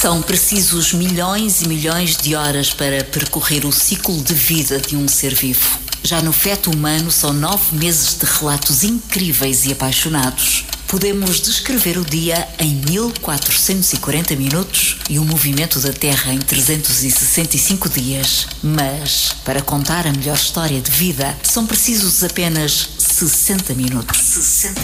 São precisos milhões e milhões de horas para percorrer o ciclo de vida de um ser vivo. Já no feto humano são nove meses de relatos incríveis e apaixonados. Podemos descrever o dia em 1440 minutos e o movimento da Terra em 365 dias. Mas, para contar a melhor história de vida, são precisos apenas 60 minutos. 60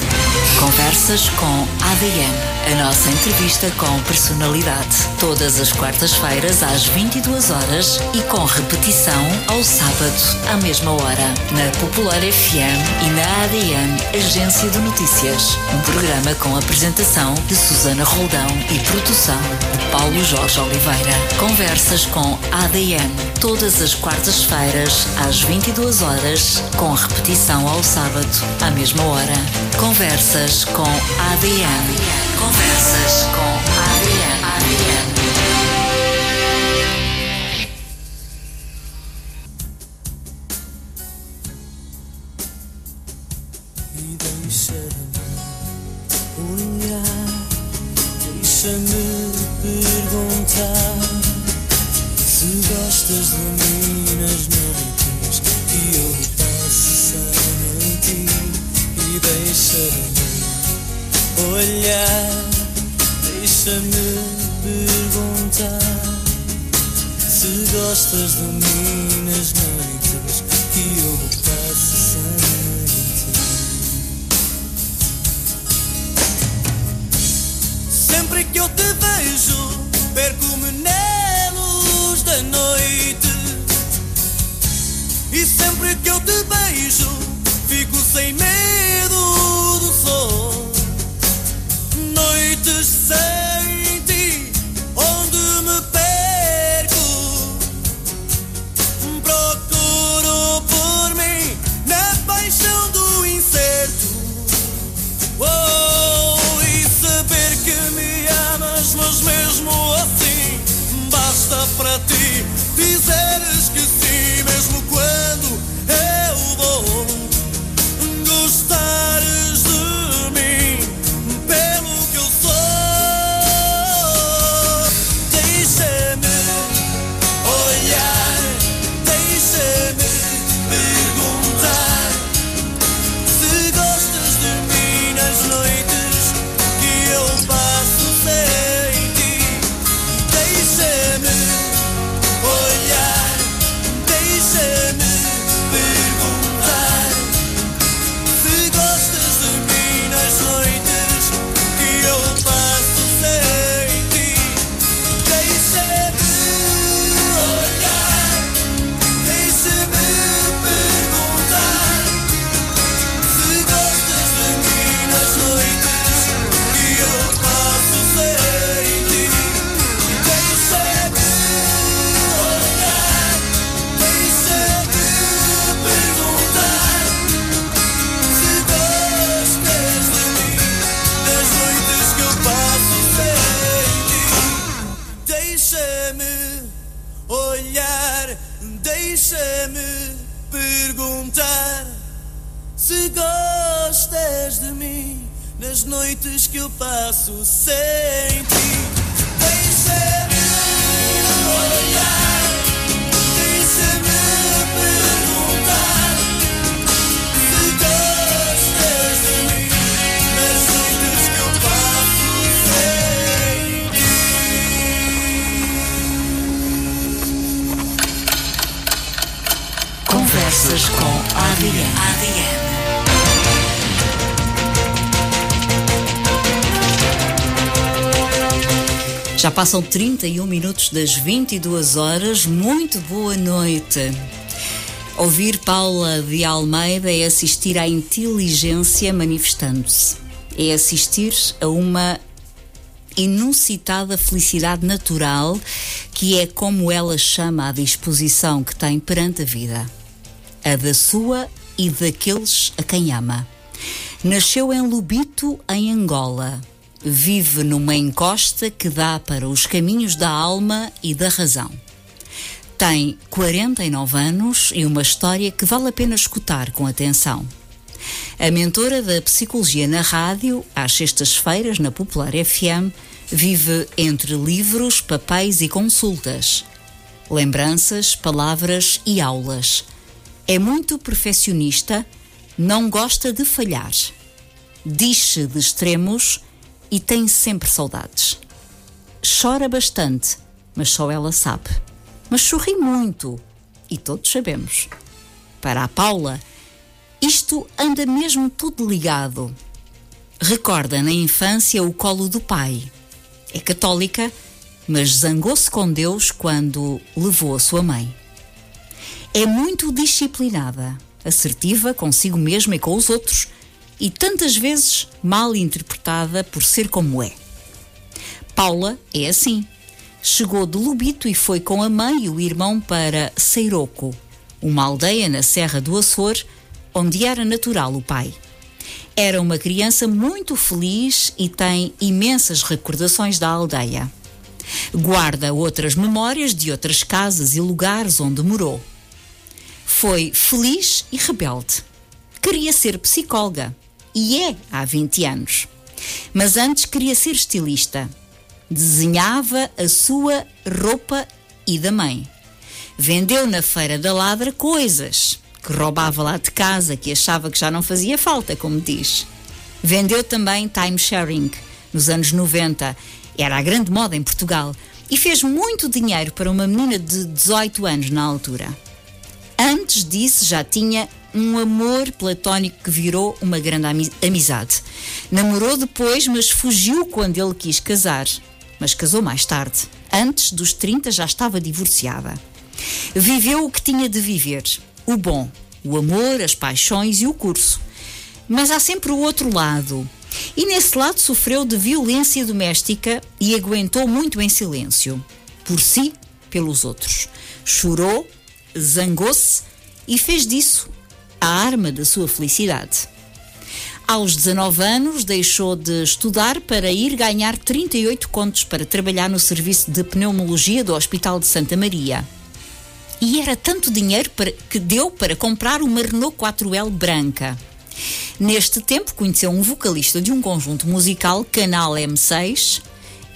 Conversas com ADN. A nossa entrevista com personalidade. Todas as quartas-feiras às 22 horas e com repetição ao sábado à mesma hora. Na Popular FM e na ADN, Agência de Notícias. Um programa com apresentação de Susana Roldão e produção de Paulo Jorge Oliveira. Conversas com ADN. Todas as quartas-feiras às 22 horas, com repetição ao sábado à mesma hora. Conversas com ADN. Conversas com ADN. ADN. Olhar, deixa-me perguntar se gostas de mim nas noites que eu passo sem ti. Sempre que eu te vejo, perco-me na luz da noite. E sempre que eu te beijo, que eu passo sem passam 31 minutos das 22 horas. Muito boa noite. Ouvir Paula de Almeida é assistir à inteligência manifestando-se. É assistir a uma inusitada felicidade natural que é como ela chama a disposição que tem perante a vida. A da sua e daqueles a quem ama. Nasceu em Lubito, em Angola. Vive numa encosta que dá para os caminhos da alma e da razão. Tem 49 anos e uma história que vale a pena escutar com atenção. A mentora da Psicologia na Rádio, às sextas-feiras, na Popular FM, Vive entre livros, papéis e consultas, lembranças, palavras e aulas. É muito perfeccionista, não gosta de falhar. Diz-se de extremos e tem sempre saudades. Chora bastante, mas só ela sabe. Mas sorri muito e todos sabemos. Para a Paula, isto anda mesmo tudo ligado. Recorda na infância o colo do pai. É católica, mas zangou-se com Deus quando levou a sua mãe. É muito disciplinada, assertiva consigo mesma e com os outros, e tantas vezes mal interpretada por ser como é. Paula é assim. Chegou de Lubito e foi com a mãe e o irmão para Seiroco, uma aldeia na Serra do Açor, onde era natural o pai. Era uma criança muito feliz e tem imensas recordações da aldeia. Guarda outras memórias de outras casas e lugares onde morou. Foi feliz e rebelde. Queria ser psicóloga e é há 20 anos. Mas antes queria ser estilista. Desenhava a sua roupa e da mãe. Vendeu na Feira da Ladra coisas que roubava lá de casa, que achava que já não fazia falta, como diz. Vendeu também time sharing nos anos 90. Era a grande moda em Portugal. E fez muito dinheiro para uma menina de 18 anos na altura. Antes disso, já tinha um amor platónico que virou uma grande amizade. Namorou depois, mas fugiu quando ele quis casar. Mas casou mais tarde. Antes dos 30 já estava divorciada. Viveu o que tinha de viver o bom, o amor, as paixões e o curso. Mas há sempre o outro lado. E nesse lado sofreu de violência doméstica e aguentou muito em silêncio. Por si, pelos outros. Chorou, zangou-se e fez disso a arma da sua felicidade. Aos 19 anos, deixou de estudar para ir ganhar 38 contos para trabalhar no serviço de pneumologia do Hospital de Santa Maria. E era tanto dinheiro para, que deu para comprar uma Renault 4L branca. Neste tempo, conheceu um vocalista de um conjunto musical, Canal M6,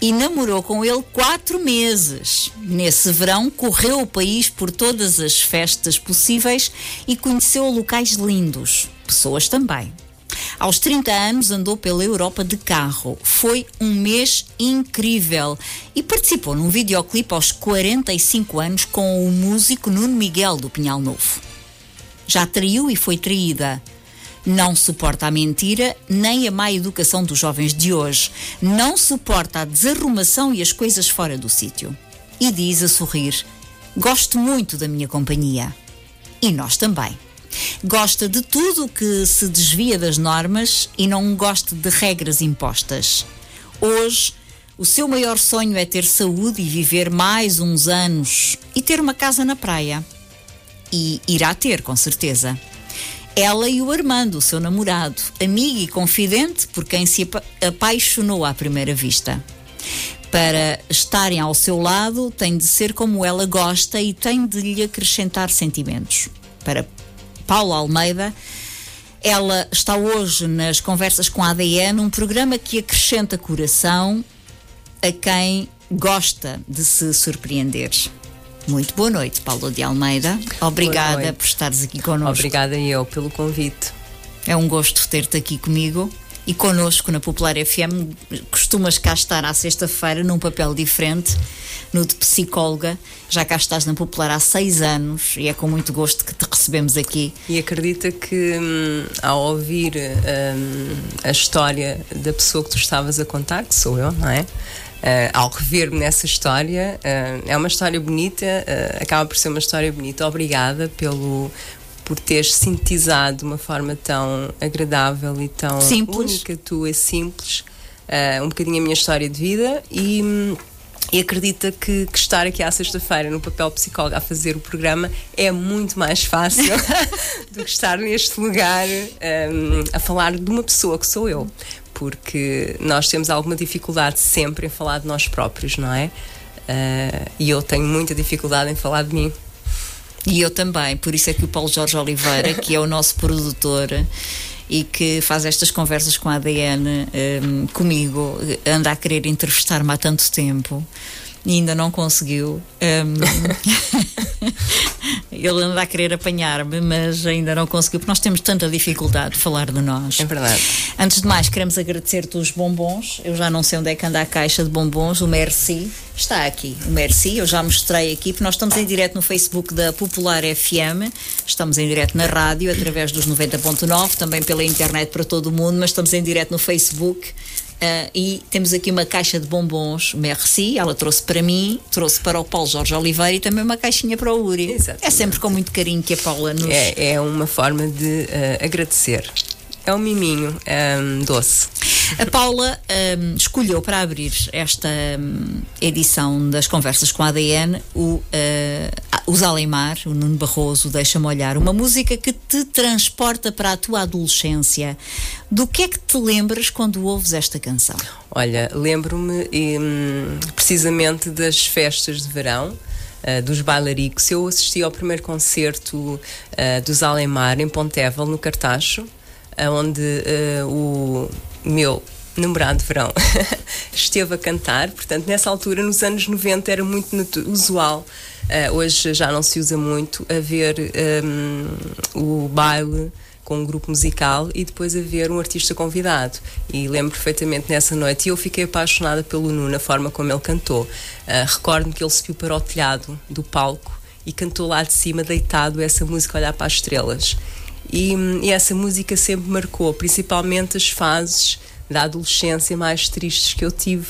e namorou com ele quatro meses. Nesse verão, correu o país por todas as festas possíveis e conheceu locais lindos, pessoas também. Aos 30 anos andou pela Europa de carro. Foi um mês incrível e participou num videoclipe aos 45 anos com o músico Nuno Miguel do Pinhal Novo. Já traiu e foi traída. Não suporta a mentira nem a má educação dos jovens de hoje. Não suporta a desarrumação e as coisas fora do sítio. E diz a sorrir: Gosto muito da minha companhia. E nós também. Gosta de tudo que se desvia das normas e não gosta de regras impostas. Hoje, o seu maior sonho é ter saúde e viver mais uns anos e ter uma casa na praia. E irá ter, com certeza. Ela e o Armando, o seu namorado, amigo e confidente por quem se apaixonou à primeira vista. Para estarem ao seu lado, tem de ser como ela gosta e tem de lhe acrescentar sentimentos. Para Paula Almeida. Ela está hoje nas Conversas com a ADN, um programa que acrescenta coração a quem gosta de se surpreender. Muito boa noite, Paula de Almeida. Obrigada por estares aqui connosco. Obrigada eu pelo convite. É um gosto ter-te aqui comigo e connosco na Popular FM. Costumas cá estar à sexta-feira num papel diferente no de psicóloga. Já cá estás na Popular há seis anos e é com muito gosto que te recebemos aqui. E acredita que hum, ao ouvir hum, a história da pessoa que tu estavas a contar, que sou eu, não é? Uh, ao rever-me nessa história, uh, é uma história bonita, uh, acaba por ser uma história bonita. Obrigada pelo, por teres sintetizado de uma forma tão agradável e tão simples. única, tua, simples, um bocadinho a minha história de vida e. E acredita que, que estar aqui à sexta-feira no papel psicólogo a fazer o programa é muito mais fácil do que estar neste lugar um, a falar de uma pessoa que sou eu. Porque nós temos alguma dificuldade sempre em falar de nós próprios, não é? Uh, e eu tenho muita dificuldade em falar de mim. E eu também, por isso é que o Paulo Jorge Oliveira, que é o nosso produtor, e que faz estas conversas com a ADN um, comigo, anda a querer entrevistar-me há tanto tempo e ainda não conseguiu. Um, ele anda a querer apanhar-me, mas ainda não conseguiu, porque nós temos tanta dificuldade de falar de nós. É verdade. Antes de mais, queremos agradecer-te os bombons. Eu já não sei onde é que anda a caixa de bombons, o Merci. Está aqui, o Merci, eu já mostrei aqui, porque nós estamos em direto no Facebook da Popular FM, estamos em direto na rádio, através dos 90.9, também pela internet para todo o mundo, mas estamos em direto no Facebook. Uh, e temos aqui uma caixa de bombons Merci, ela trouxe para mim, trouxe para o Paulo Jorge Oliveira e também uma caixinha para o Uri. Exatamente. É sempre com muito carinho que a Paula nos. É, é uma forma de uh, agradecer. É um miminho um, doce. A Paula um, escolheu para abrir esta um, edição das Conversas com a ADN o, uh, o Zalemar, o Nuno Barroso, Deixa-me Olhar, uma música que te transporta para a tua adolescência. Do que é que te lembras quando ouves esta canção? Olha, lembro-me hum, precisamente das festas de verão. Uh, dos bailaricos. Eu assisti ao primeiro concerto uh, dos Alemar em Pontevel, no Cartacho, uh, onde o meu namorado verão esteve a cantar. Portanto, nessa altura, nos anos 90, era muito usual. Uh, hoje já não se usa muito haver um, o baile com um grupo musical e depois haver um artista convidado. E lembro perfeitamente nessa noite. E eu fiquei apaixonada pelo Nuno, a forma como ele cantou. Uh, Recordo-me que ele subiu para o telhado do palco e cantou lá de cima, deitado, essa música Olhar para as Estrelas. E, e, essa música sempre marcou, principalmente as fases da adolescência mais tristes que eu tive,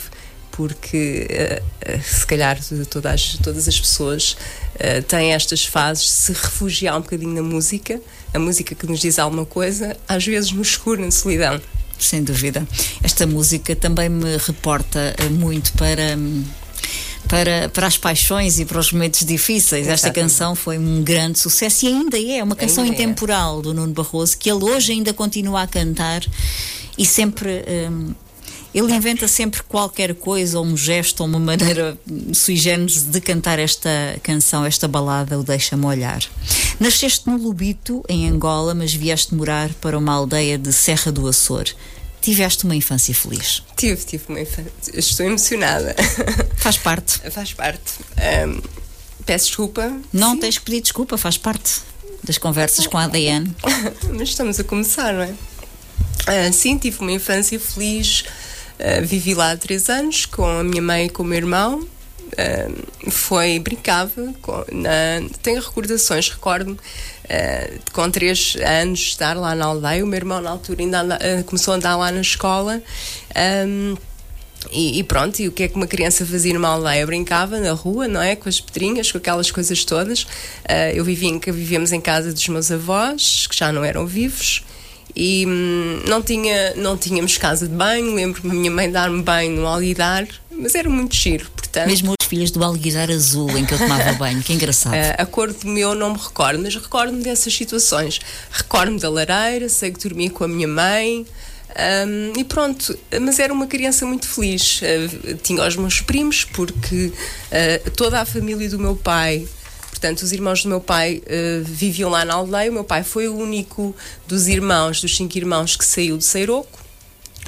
porque uh, uh, se calhar todas as, todas as pessoas uh, têm estas fases de se refugiar um bocadinho na música, a música que nos diz alguma coisa, às vezes no escuro, na solidão. Sem dúvida. Esta música também me reporta muito para. Para, para as paixões e para os momentos difíceis. Exatamente. Esta canção foi um grande sucesso e ainda é uma canção ainda é. intemporal é. do Nuno Barroso que ele hoje ainda continua a cantar e sempre. Um, ele inventa sempre qualquer coisa, ou um gesto, ou uma maneira sui generis de cantar esta canção, esta balada, o Deixa-me Olhar. Nasceste no Lubito, em Angola, mas vieste morar para uma aldeia de Serra do Açor. Tiveste uma infância feliz? Tive, tive uma infância. Estou emocionada. Faz parte. faz parte. Um, peço desculpa. Não Sim. tens que pedir desculpa, faz parte das conversas com a ADN. Mas estamos a começar, não é? Uh, sim, tive uma infância feliz. Uh, vivi lá há três anos com a minha mãe e com o meu irmão. Uh, foi brincava com, na, tenho recordações recordo-me uh, com três anos estar lá na aldeia o meu irmão na altura ainda anda, uh, começou a andar lá na escola um, e, e, pronto, e o que é que uma criança fazia numa aldeia? Brincava na rua, não é? Com as pedrinhas, com aquelas coisas todas. Uh, eu vivia em, vivíamos em casa dos meus avós, que já não eram vivos, e hum, não, tinha, não tínhamos casa de banho. Lembro-me a minha mãe dar-me banho no alguidar, mas era muito giro, portanto. Mesmo as filhas do alguidar azul em que eu tomava banho, que engraçado. Uh, a cor do meu não me recordo, mas recordo-me dessas situações. Recordo-me da lareira, sei que dormia com a minha mãe. Um, e pronto, mas era uma criança muito feliz. Uh, tinha os meus primos, porque uh, toda a família do meu pai Portanto, os irmãos do meu pai uh, viviam lá na aldeia. O meu pai foi o único dos irmãos, dos cinco irmãos, que saiu de Seiroco,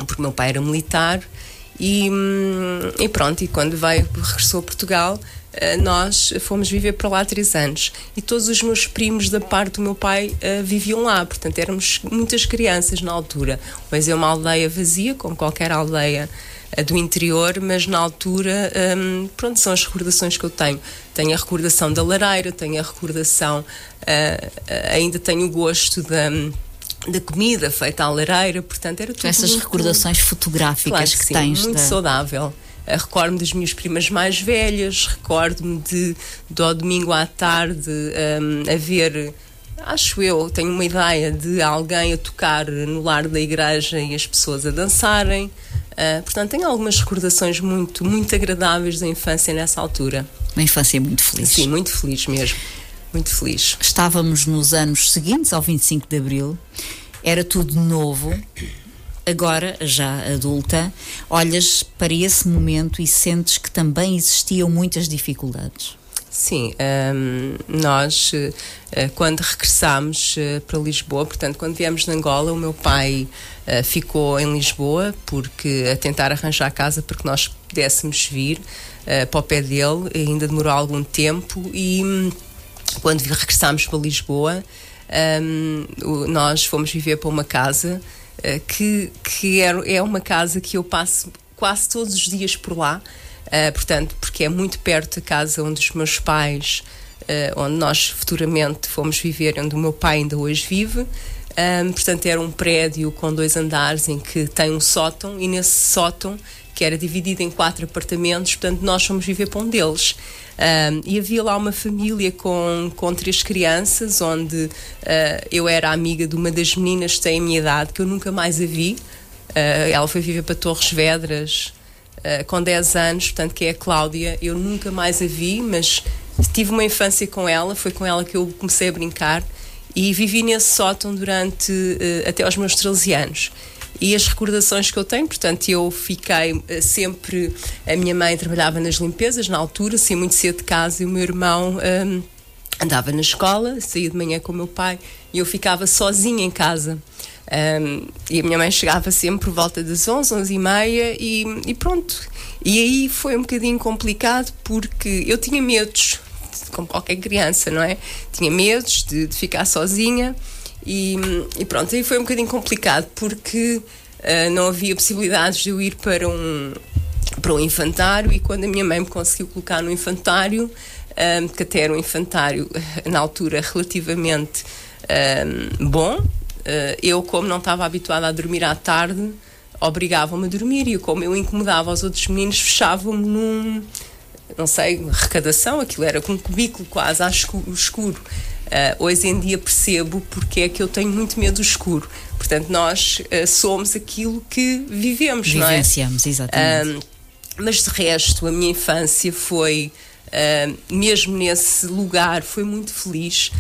porque meu pai era militar. E, hum, e pronto, e quando veio, regressou a Portugal, uh, nós fomos viver para lá três anos. E todos os meus primos da parte do meu pai uh, viviam lá. Portanto, éramos muitas crianças na altura. Pois é uma aldeia vazia, como qualquer aldeia do interior, mas na altura, um, pronto, são as recordações que eu tenho. Tenho a recordação da lareira, tenho a recordação, uh, ainda tenho o gosto da da comida feita à lareira, portanto era tudo essas muito, recordações fotográficas claro que, que sim, tens muito da... saudável recordo-me das minhas primas mais velhas recordo-me de do domingo à tarde um, haver acho eu tenho uma ideia de alguém a tocar no lar da igreja e as pessoas a dançarem Uh, portanto, tenho algumas recordações muito, muito agradáveis da infância nessa altura. Uma infância muito feliz. Sim, muito feliz mesmo. Muito feliz. Estávamos nos anos seguintes ao 25 de Abril, era tudo novo. Agora, já adulta, olhas para esse momento e sentes que também existiam muitas dificuldades. Sim, um, nós uh, quando regressámos uh, para Lisboa, portanto, quando viemos de Angola, o meu pai ficou em Lisboa porque a tentar arranjar a casa para que nós pudéssemos vir para o pé dele, ainda demorou algum tempo e um, quando regressámos para Lisboa, um, nós fomos viver para uma casa que, que é uma casa que eu passo quase todos os dias por lá. Uh, portanto, porque é muito perto da casa onde os meus pais, uh, onde nós futuramente fomos viver, onde o meu pai ainda hoje vive. Um, portanto, era um prédio com dois andares em que tem um sótão e nesse sótão, que era dividido em quatro apartamentos, portanto, nós fomos viver para um deles. Um, e havia lá uma família com, com três crianças, onde uh, eu era amiga de uma das meninas que tem a minha idade, que eu nunca mais a vi. ela foi viver para Torres Vedras, uh, com 10 anos, portanto, que é a Cláudia. Eu nunca mais a vi, mas tive uma infância com ela, foi com ela que eu comecei a brincar e vivi nesse sótão durante uh, até aos meus 13 anos. E as recordações que eu tenho, portanto, eu fiquei uh, sempre. A minha mãe trabalhava nas limpezas na altura, saía muito cedo de casa e o meu irmão. Um, andava na escola, saía de manhã com o meu pai e eu ficava sozinha em casa. Um, e a minha mãe chegava sempre por volta das 11, 11 e meia e, e pronto. E aí foi um bocadinho complicado porque eu tinha medos, como qualquer criança, não é? Tinha medos de, de ficar sozinha e, e, pronto, aí foi um bocadinho complicado porque uh, não havia possibilidades de eu ir para um, para um infantário e quando a minha mãe me conseguiu colocar no infantário, um, que até era um infantário na altura relativamente um, bom, eu, como não estava habituada a dormir à tarde, obrigavam-me a dormir e como eu incomodava os outros meninos, fechavam-me num, não sei, recadação, aquilo era com um cubículo quase a escuro. Uh, hoje em dia percebo porque é que eu tenho muito medo do escuro. Portanto, nós uh, somos aquilo que vivemos, Vivenciamos, não é? exatamente. Uh, mas de resto, a minha infância foi, mesmo nesse lugar, foi muito feliz.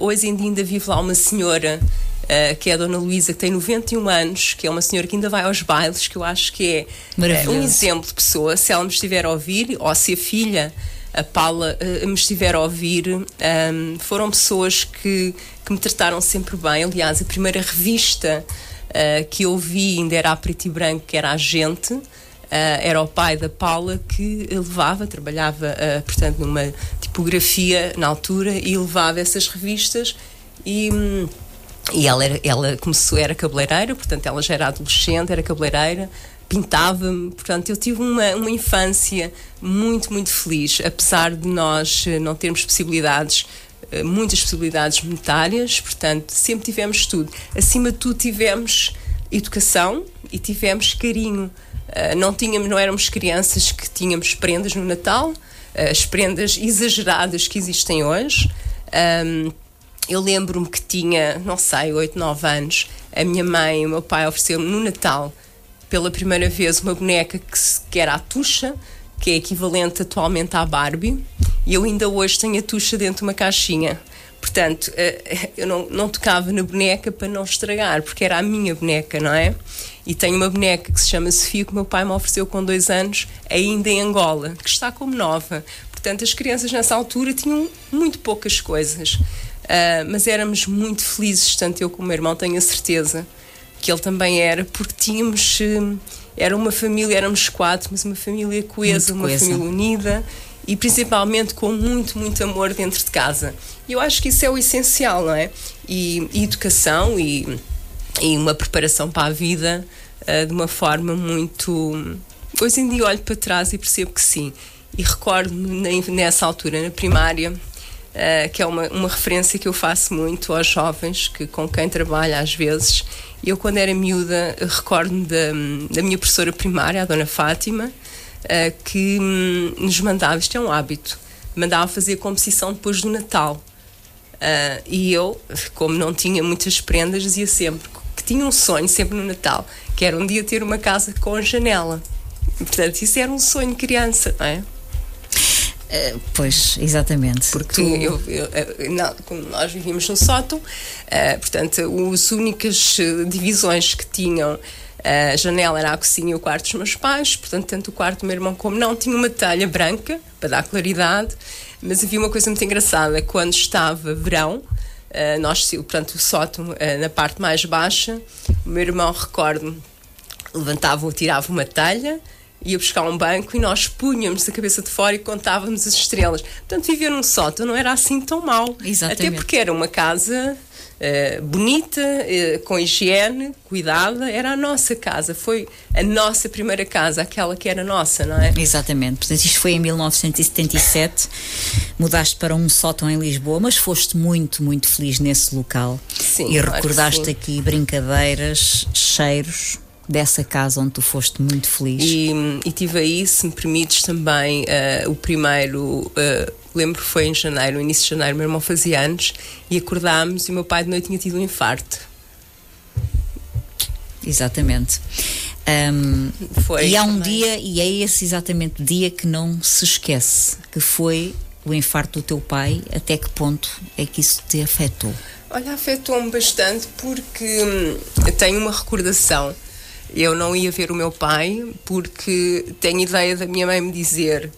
hoje em dia ainda vive lá uma senhora uh, que é a Dona Luísa, que tem 91 anos, que é uma senhora que ainda vai aos bailes, que eu acho que é uh, um exemplo de pessoa. Se ela me estiver a ouvir, ou se a filha, a Paula, uh, me estiver a ouvir, um, ehm, foram pessoas que, que me trataram sempre bem. Aliás, a primeira revista que eu vi ainda era a preto e branco, que era a Gente. Uh, era o pai da Paula que levava, trabalhava, uh, portanto, numa tipografia na altura e levava essas revistas e. Hum, e ela, era, ela começou, era cabeleireira, portanto ela já era adolescente, era cabeleireira, pintava-me, portanto eu tive uma, uma infância muito, muito feliz, apesar de nós eh, não termos possibilidades eh, muitas possibilidades monetárias, portanto, sempre tivemos tudo. Acima de tudo, tivemos educação e tivemos carinho. Uh, não tínhamos, não éramos crianças que tínhamos prendas no Natal, as prendas exageradas que existem hoje. Eu lembro-me que tinha, não sei, 8, 9 anos. A minha mãe e o meu pai ofereceram-me no Natal, pela primeira vez, uma boneca que, que era a Tuxa, que é equivalente atualmente à Barbie. E eu ainda hoje tenho a Tuxa dentro de uma caixinha. Portanto, eh, eu não, não tocava na boneca para não estragar, porque era a minha boneca, não é? E tenho uma boneca que se chama Sofia, que o meu pai me ofereceu com dois anos, ainda em Angola, que está como nova. Portanto, as crianças nessa altura tinham muito poucas coisas. Uh, mas éramos muito felizes, tanto eu como o meu irmão, tenho a certeza que ele também era, porque tínhamos. Uh, era uma família, éramos quatro, mas uma família coesa, uma família unida e principalmente com muito, muito amor dentro de casa. E eu acho que isso é o essencial, não é? E, e educação e, e, uma preparação para a vida uh, de uma forma muito. Hoje em dia olho para trás e percebo que sim. E recordo-me nessa altura, na primária, uh, que é uma, uma referência que eu faço muito aos jovens que, com quem trabalho às vezes. Eu, quando era miúda, recordo-me da, da minha professora primária, a Dona Fátima, uh, que um, nos mandava, isto é um hábito, mandava fazer composição depois do Natal. Uh, e eu, como não tinha muitas prendas, dizia sempre que tinha um sonho, sempre no Natal, que era um dia ter uma casa com janela. Portanto, isso era um sonho de criança, não é? Uh, pois, exatamente. Porque tu... eu, eu, eu, não, nós vivíamos no sótão, uh, portanto, as únicas divisões que tinham A janela era a cozinha e o quarto dos meus pais, portanto, tanto o quarto do meu irmão como não tinha uma telha branca para dar claridade. Mas havia uma coisa muito engraçada: quando estava verão, Uh, nós, portanto, o sótão na parte mais baixa, o meu irmão, recordo, levantava, tirava uma telha, ia buscar um banco e nós punhamos a cabeça de fora e contávamos as estrelas. Portanto, viver num sótão não era assim tão mal. Exatamente. Até porque era uma casa Uh, bonita, uh, com higiene, cuidada, era a nossa casa, foi a nossa primeira casa, aquela que era nossa, não é? Exatamente, portanto isto foi em 1977, mudaste para um sótão em Lisboa, mas foste muito, muito feliz nesse local. Sim, e claro recordaste aqui brincadeiras, cheiros, dessa casa onde tu foste muito feliz. E, e tive aí, se me permites, também uh, o primeiro. Uh, lembro que foi em janeiro, início de janeiro, meu irmão fazia anos e acordámos e o meu pai de noite tinha tido um infarto. Exatamente. Um, foi e há um também. dia, e é esse exatamente dia que não se esquece, que foi o infarto do teu pai. Até que ponto é que isso te afetou? Olha, afetou-me bastante porque hum, tenho uma recordação. Eu não ia ver o meu pai porque tenho ideia da minha mãe me dizer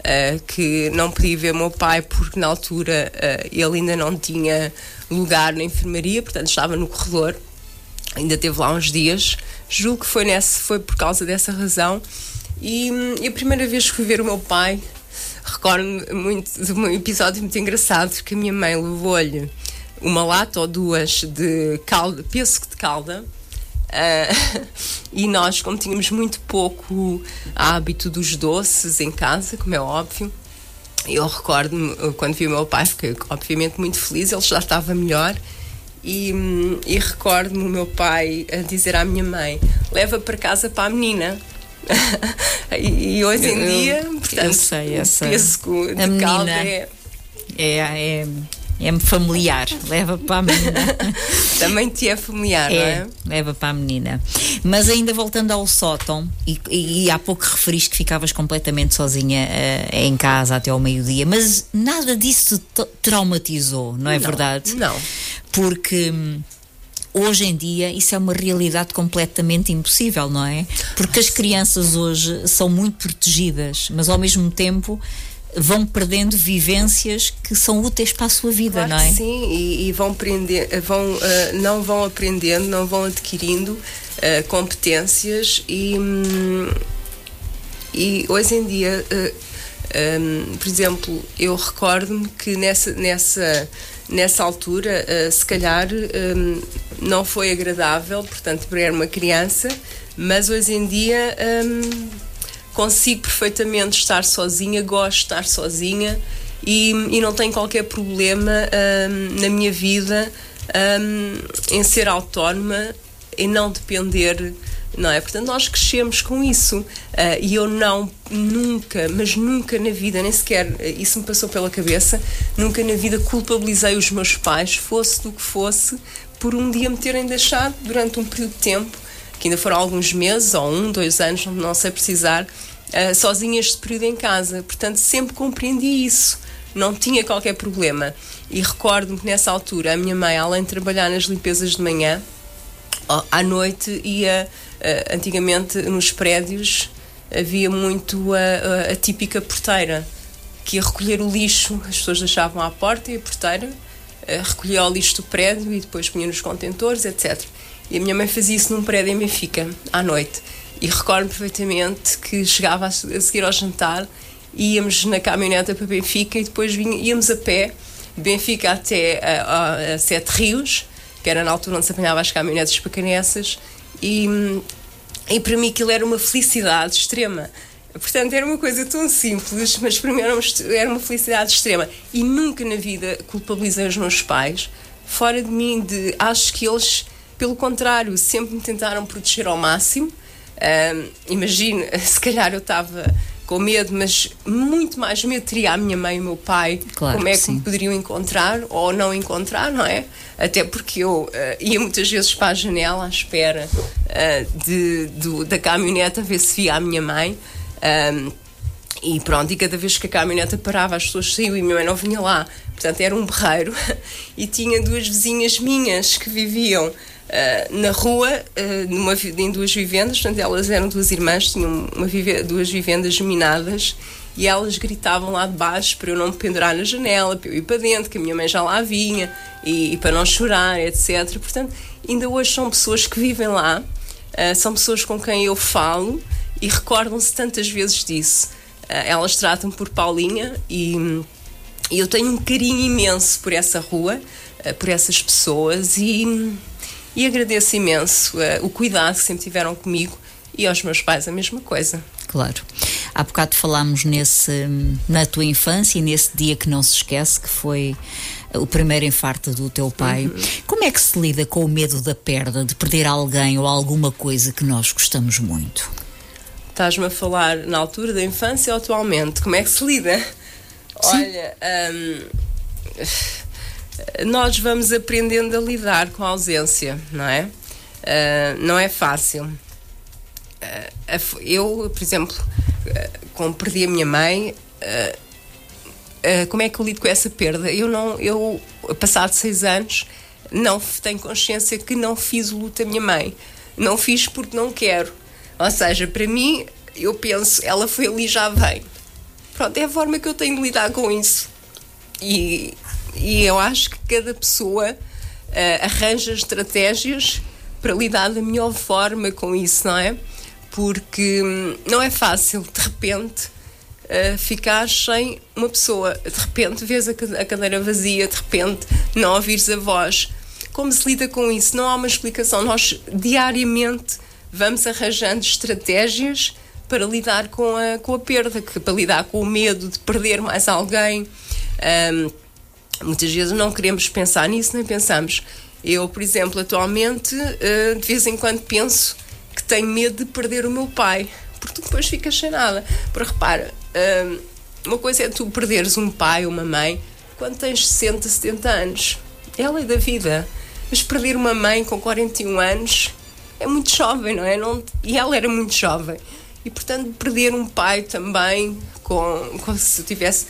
uh, que não podia ver o meu pai porque na altura uh, ele ainda não tinha lugar na enfermaria, portanto estava no corredor, ainda teve lá uns dias. Julgo que foi, nesse, foi por causa dessa razão. E, hum, e a primeira vez que fui ver o meu pai, recordo-me muito de um episódio muito engraçado, porque a minha mãe levou-lhe uma lata ou duas de calda, de calda, Uh, e nós, como tínhamos muito pouco hábito dos doces em casa, como é óbvio, eu recordo-me quando vi o meu pai, fiquei obviamente muito feliz, ele já estava melhor. E, hum, e recordo-me o meu pai a dizer à minha mãe: leva para casa para a menina. e, e, hoje em Eu- dia, eu portanto, sei, eu sei. pêssego de A menina. calda é, É, é, é-me familiar, leva para a menina. também te é familiar, não É, é? leva para a menina. Mas ainda voltando ao sótão, e, e- há pouco referiste que ficavas completamente sozinha eh, em casa até ao meio-dia, mas nada disso te tra- traumatizou, não é verdade? Não. Porque. hum, Hoje em dia isso é uma realidade completamente impossível, não é? Porque as crianças hoje são muito protegidas, mas ao mesmo tempo vão perdendo vivências que são úteis para a sua vida, Claro não é? sim, e, e vão aprender, vão, ah, não vão aprendendo, não vão adquirindo ah, competências e, hum, e hoje em dia, ah, hum, por exemplo, eu recordo-me que nessa, nessa, nessa altura, se calhar hum, não foi agradável, portanto, para uma criança, mas hoje em dia hum, consigo perfeitamente estar sozinha, gosto de estar sozinha e, e não tenho qualquer problema hum, na minha vida hum, em ser autónoma e não depender. Não é? Portanto, nós crescemos com isso Ah, e eu não, nunca, mas nunca na vida, nem sequer eh, isso me passou pela cabeça, nunca na vida culpabilizei os meus pais, fosse do que fosse, por um dia me terem deixado durante um período de tempo que ainda foram alguns meses, ou um, dois anos, não sei precisar, ah, sozinha este período em casa. Portanto, sempre compreendi isso. Não tinha qualquer problema. E recordo-me que nessa altura a minha mãe, além de trabalhar nas limpezas de manhã, à noite ia, ah, antigamente nos prédios, havia muito a, a- a típica porteira que ia recolher o lixo, as pessoas deixavam à porta e a porteira eh, recolhia o lixo do prédio e depois punha nos contentores, etc. E a minha mãe fazia isso num prédio em Benfica, à noite. E recordo perfeitamente que chegava a se- a seguir ao jantar, íamos na caminhoneta para Benfica e depois vinha- íamos a pé, de Benfica até a, a- a Sete Rios, que era na altura onde se apanhava as caminhonetas para Canessas, e, e para mim aquilo era uma felicidade extrema. Portanto, era uma coisa tão simples, mas para mim era uma, era uma felicidade extrema. E nunca na vida culpabilizei os meus pais, fora de mim, de acho que eles, pelo contrário, sempre me tentaram proteger ao máximo. Imagino, se calhar eu estava com medo, mas muito mais medo teria a minha mãe e o meu pai. Claro como é que me poderiam encontrar ou não encontrar, não é? Até porque eu eh, ia muitas vezes para a janela à espera eh, de, do- da caminhoneta a ver se via a minha mãe. Ahm, e pronto, e cada vez que a caminhoneta parava, as pessoas saíam e minha mãe não vinha lá. Portanto, era um berreiro. E tinha duas vizinhas minhas que viviam uh, na rua, uh, numa, em duas vivendas, portanto, elas eram duas irmãs, tinham uma duas vivendas minadas e elas gritavam lá de baixo para eu não me pendurar na janela, para eu ir para dentro, que a minha mãe já lá vinha, e, e para não chorar, etc. Portanto, ainda hoje são pessoas que vivem lá, uh, são pessoas com quem eu falo e recordam-se tantas vezes disso. Uh, elas tratam por Paulinha e, e, eu tenho um carinho imenso por essa rua, uh, por essas pessoas e, e agradeço imenso o cuidado que sempre tiveram comigo e aos meus pais a mesma coisa. Claro. Há bocado falámos nesse, na tua infância e nesse dia que não se esquece, que foi o primeiro infarto do teu pai. Uhum. Como é que se lida com o medo da perda, de perder alguém ou alguma coisa que nós gostamos muito? Estás-me a falar na altura da infância ou atualmente? Como é que se lida? Sim. Olha, hum, nós vamos aprendendo a lidar com a ausência, não é? Uh, não é fácil. Uh, eu, por exemplo, uh, como perdi a minha mãe, como é que eu lido com essa perda? Eu não, eu, passado seis anos, não tenho consciência que não fiz o luto da minha mãe. Não fiz porque não quero ou seja, para mim, eu penso, ela foi ali já vem. Pronto, é a forma que eu tenho de lidar com isso. E, e eu acho que cada pessoa uh, arranja estratégias para lidar da melhor forma com isso, não é? Porque hum, não é fácil, de repente, uh, ficar sem uma pessoa. De repente, vês a cadeira vazia, de repente, não ouvires a voz. Como se lida com isso? Não há uma explicação. Nós, diariamente, vamos arranjando estratégias para lidar com a, com a perda, que, para lidar com o medo de perder mais alguém. Um, muitas vezes não queremos pensar nisso, nem pensamos. Eu, por exemplo, atualmente, uh, de vez em quando penso que tenho medo de perder o meu pai, porque tu depois ficas sem nada. Porque repara, uh, uma coisa é tu perderes um pai ou uma mãe quando tens 60, 70 anos. É a lei da vida. Mas perder uma mãe com 41 anos é muito jovem, não é? Não, e ela era muito jovem. E, portanto, perder um pai também, com, com se tivesse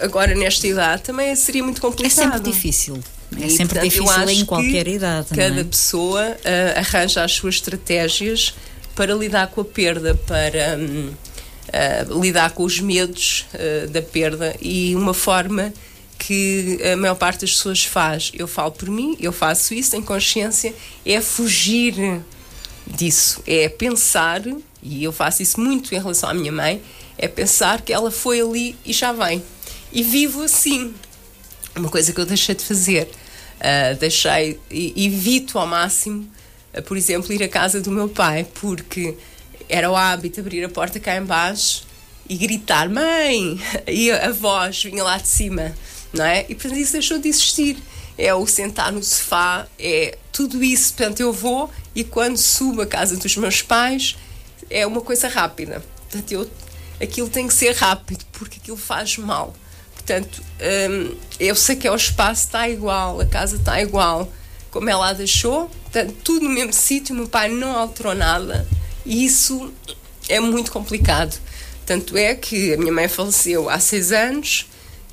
agora nesta idade, também seria muito complicado. É sempre difícil. É e, sempre portanto, difícil em qualquer idade. Cada é? pessoa uh, arranja as suas estratégias para lidar com a perda, para um, uh, eh, lidar com os medos da perda e uma forma que a maior parte das pessoas faz, eu falo por mim, eu faço isso em consciência, é fugir disso, é pensar, e eu faço isso muito em relação à minha mãe, é pensar que ela foi ali e já vem. E vivo assim. Uma coisa que eu deixei de fazer. Uh, deixei, evito ao máximo, uh, por exemplo, ir à casa do meu pai, porque era o hábito abrir a porta cá embaixo e gritar mãe e a voz vinha lá de cima não é? E portanto isso deixou de existir. É o sentar no sofá, é tudo isso. Portanto, eu vou e quando subo à casa dos meus pais é uma coisa rápida. Portanto, eu, aquilo tem que ser rápido porque aquilo faz mal. Portanto, hum, eu sei que é o espaço está igual, a casa está igual, como ela a deixou, portanto, tudo no mesmo sítio, meu pai não alterou nada e isso é muito complicado. Tanto é que a minha mãe faleceu há seis anos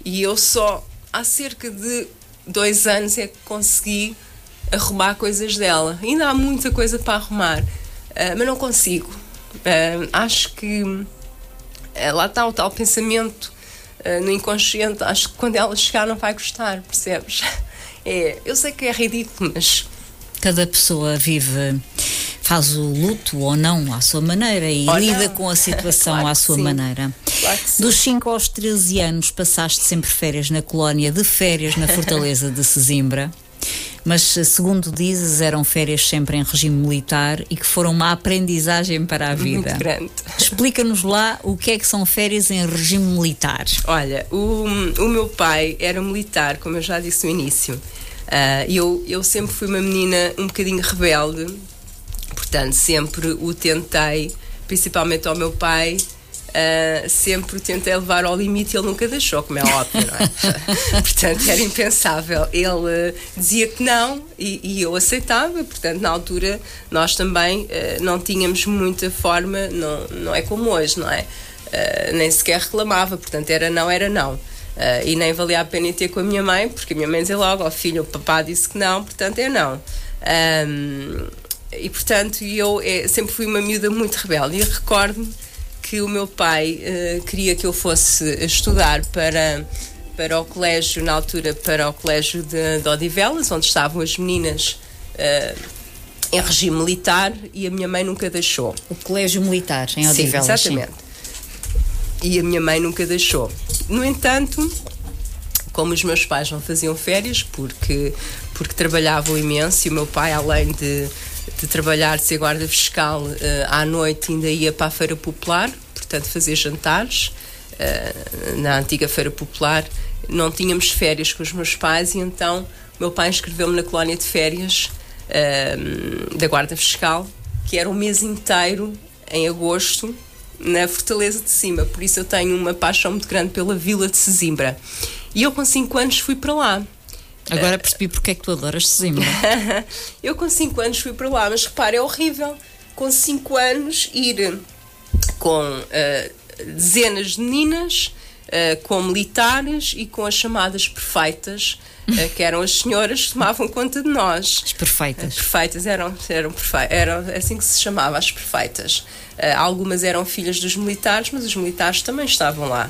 e eu só há cerca de dois anos é que consegui arrumar coisas dela. Ainda há muita coisa para arrumar, uh, mas não consigo. Uh, acho que uh, lá está o tal pensamento no inconsciente. Acho que quando ela chegar não vai gostar, percebes? É, eu sei que é ridículo, mas. Cada pessoa vive faz o luto ou não à sua maneira e ou lida não. com a situação claro à sua sim. maneira. Claro Dos 5 aos 13 anos passaste sempre férias na colónia de férias na Fortaleza de Sesimbra. Mas, segundo dizes, eram férias sempre em regime militar e que foram uma aprendizagem para a vida. Muito grande. Explica-nos lá o que é que são férias em regime militar. Olha, o, o meu pai era militar, como eu já disse no início. Uh, eu, eu sempre fui uma menina um bocadinho rebelde, Portanto, sempre o tentei, principalmente ao meu pai, Uh, sempre tentei levar ao limite e ele nunca deixou, como é óbvio, não é? portanto, era impensável. Ele uh, dizia que não e, e, eu aceitava, portanto, na altura nós também uh, não tínhamos muita forma, não, não é como hoje, não é? nem sequer reclamava, portanto, era não, era não. e nem valia a pena ir ter com a minha mãe, porque a minha mãe dizia logo: Ó oh, filho, o papá disse que não, portanto, é não. Um, e portanto, eu é, sempre fui uma miúda muito rebelde. E recordo-me que o meu pai uh, queria que eu fosse estudar para, para o colégio, na altura, para o colégio de, de Odivelas, onde estavam as meninas. Uh, em regime militar e a minha mãe nunca deixou. O colégio militar em Odivelas. Sim, exatamente. Sim. E a minha mãe nunca deixou. No entanto, como os meus pais não faziam férias porque porque trabalhavam imenso e o meu pai além de de trabalhar de ser guarda fiscal uh, à noite ainda ia para a feira popular portanto fazer jantares uh, na antiga feira popular. Não tínhamos férias com os meus pais e então meu pai inscreveu-me na colónia de férias uh, da guarda fiscal que era um mês inteiro em agosto na Fortaleza de Cima. Por isso eu tenho uma paixão muito grande pela vila de Sesimbra. E eu com 5 anos fui para lá Agora percebi porque é que tu adoras Sesimbra. eu com 5 anos fui para lá, mas repare, é horrível com 5 anos ir com uh, dezenas de meninas, uh, com militares e com as chamadas perfeitas, uh, que eram as senhoras que tomavam conta de nós. As perfeitas. As perfeitas eram, eram, perfeitas, eram assim que se chamava, as perfeitas. algumas eram filhas dos militares, mas os militares também estavam lá.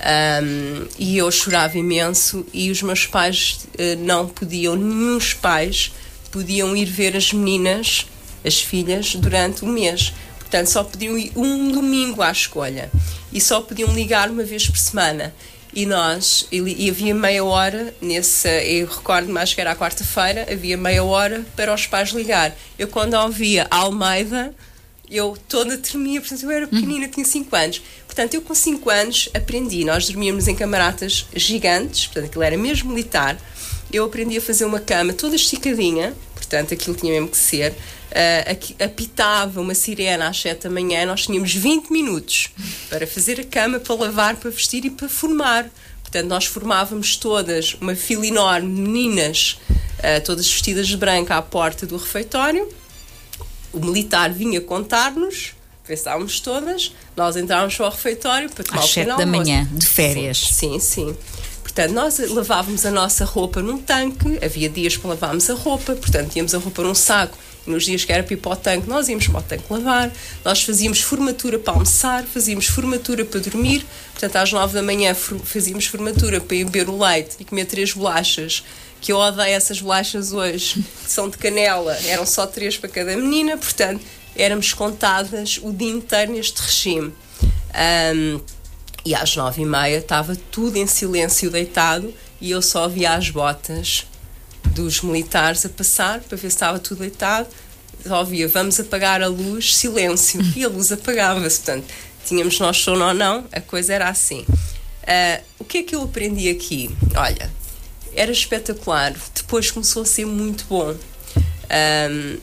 Um, e eu chorava imenso e os meus pais uh, não podiam, nenhum dos pais podiam ir ver as meninas, as filhas, durante o mês. Portanto, só podiam ir um domingo à escolha e só podiam ligar uma vez por semana. E nós, e, e havia meia hora nesse, eu recordo mais que era a quarta-feira, havia meia hora para os pais ligar. Eu, quando ouvia Almeida, eu toda tremia, portanto eu era pequenina, tinha 5 anos. Portanto, eu com 5 anos aprendi, nós dormíamos em camaratas gigantes, portanto aquilo era mesmo militar. Eu aprendi a fazer uma cama toda esticadinha, portanto aquilo tinha mesmo que ser. Uh, apitava uma sirena às 7 da manhã, nós tínhamos 20 minutos para fazer a cama, para lavar, para vestir e para formar. Portanto, nós formávamos todas uma fila enorme de meninas, uh, todas vestidas de branco à porta do refeitório o militar vinha contar-nos, estávamos todas, nós entrávamos para o refeitório para tomar Às o pequeno da manhã, de férias. Sim, sim. Portanto, nós lavávamos a nossa roupa num tanque, havia dias para lavarmos a roupa, portanto, tínhamos a roupa num saco e nos dias que era para ir para o tanque, nós íamos para o tanque lavar, nós fazíamos formatura para almoçar, fazíamos formatura para dormir, portanto, às nove da manhã fazíamos formatura para ir beber o leite e comer três bolachas que eu odeio essas bolachas hoje, que são de canela, eram só três para cada menina, portanto, éramos contadas o dia inteiro neste regime. Um, e às nove e meia estava tudo em silêncio deitado e eu só via as botas dos militares a passar para ver se estava tudo deitado. Só via, vamos apagar a luz, silêncio. E a luz apagava-se. Portanto, tínhamos nós sono ou não, a coisa era assim. Uh, o que é que eu aprendi aqui? Olha, era espetacular. Depois começou a ser muito bom. Um,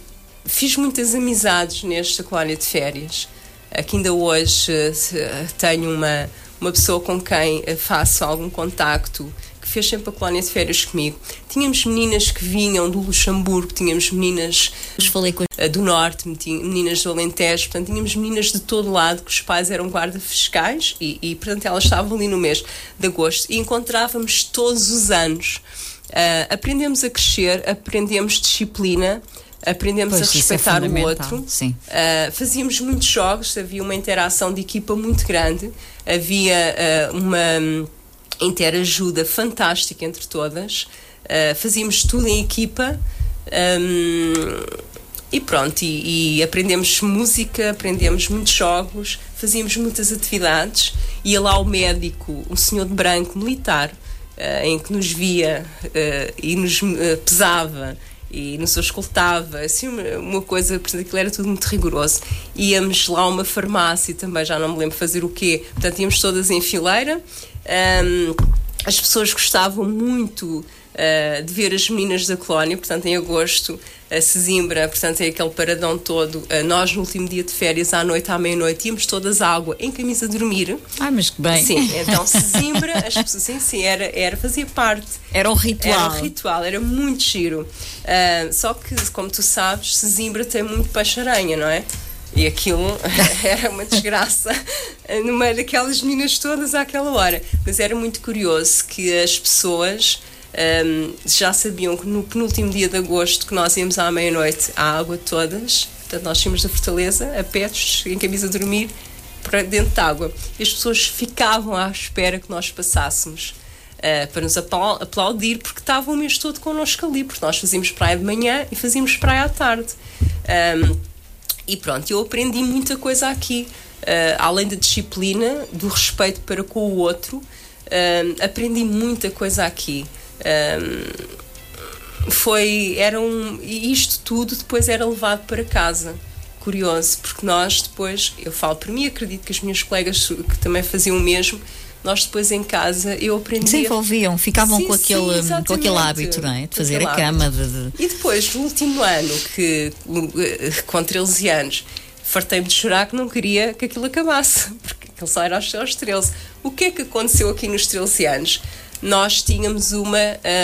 fiz muitas amizades nesta colónia de férias. Aqui ainda hoje uh, tenho uma, uma pessoa com quem faço algum contacto que fez sempre a colónia de férias comigo. Tínhamos meninas que vinham do Luxemburgo, tínhamos meninas uh, do Norte, meninas do Alentejo, portanto, tínhamos meninas de todo lado, que os pais eram guarda fiscais e, e portanto, elas estavam ali no mês de agosto e encontrávamos todos os anos. Uh, aprendemos a crescer, aprendemos disciplina, aprendemos pois, a é respeitar é o outro. Uh, fazíamos muitos jogos, havia uma interação de equipa muito grande, havia uh, uma interajuda fantástica entre todas. Uh, fazíamos tudo em equipa. Um, e pronto, e, e, aprendemos música, aprendemos muitos jogos, fazíamos muitas atividades. Ia lá o médico, um senhor de branco militar, uh, em que nos via uh, e nos uh, pesava e nos escoltava, assim, uma, uma coisa, portanto, aquilo era tudo muito rigoroso. Íamos lá a uma farmácia também, já não me lembro fazer o quê, portanto, íamos todas em fileira. Um, as pessoas gostavam muito uh, de ver as meninas da colónia, portanto, em agosto, a Sesimbra, portanto, é aquele paradão todo. Uh, nós, no último dia de férias, à noite, à meia-noite, íamos todas à água em camisa de dormir. Ai, mas que bem. Sim, então Sesimbra, as pessoas, sim, sim, era, era, fazia parte. Era um ritual. Era um ritual, era muito giro. Uh, só que, como tu sabes, Sesimbra tem muito peixe-aranha, não é? E aquilo era uma desgraça no meio daquelas meninas todas àquela hora. Mas era muito curioso que as pessoas Um, já sabiam que no penúltimo dia de agosto que nós íamos à meia-noite à água todas, portanto nós tínhamos da Fortaleza a pés, em camisa de dormir, para dentro de água. E as pessoas ficavam à espera que nós passássemos. Uh, para nos aplaudir, porque estavam o mês todo connosco ali, porque nós fazíamos praia de manhã e fazíamos praia à tarde. Um, e pronto, eu aprendi muita coisa aqui, uh, além da disciplina, do respeito para com o outro, uh, aprendi muita coisa aqui. foi, era um, isto tudo depois era levado para casa curioso, porque nós depois, eu falo por mim, acredito que as minhas colegas que também faziam o mesmo, nós depois em casa eu aprendi. Desenvolviam, ficavam sim, com, aquele, sim, com aquele hábito, não é? De fazer a cama. De. E depois, no último ano, que com 13 anos, fartei-me de chorar que não queria que aquilo acabasse, porque aquilo só era aos, aos 13. O que é que aconteceu aqui nos 13 anos? Nós tínhamos uma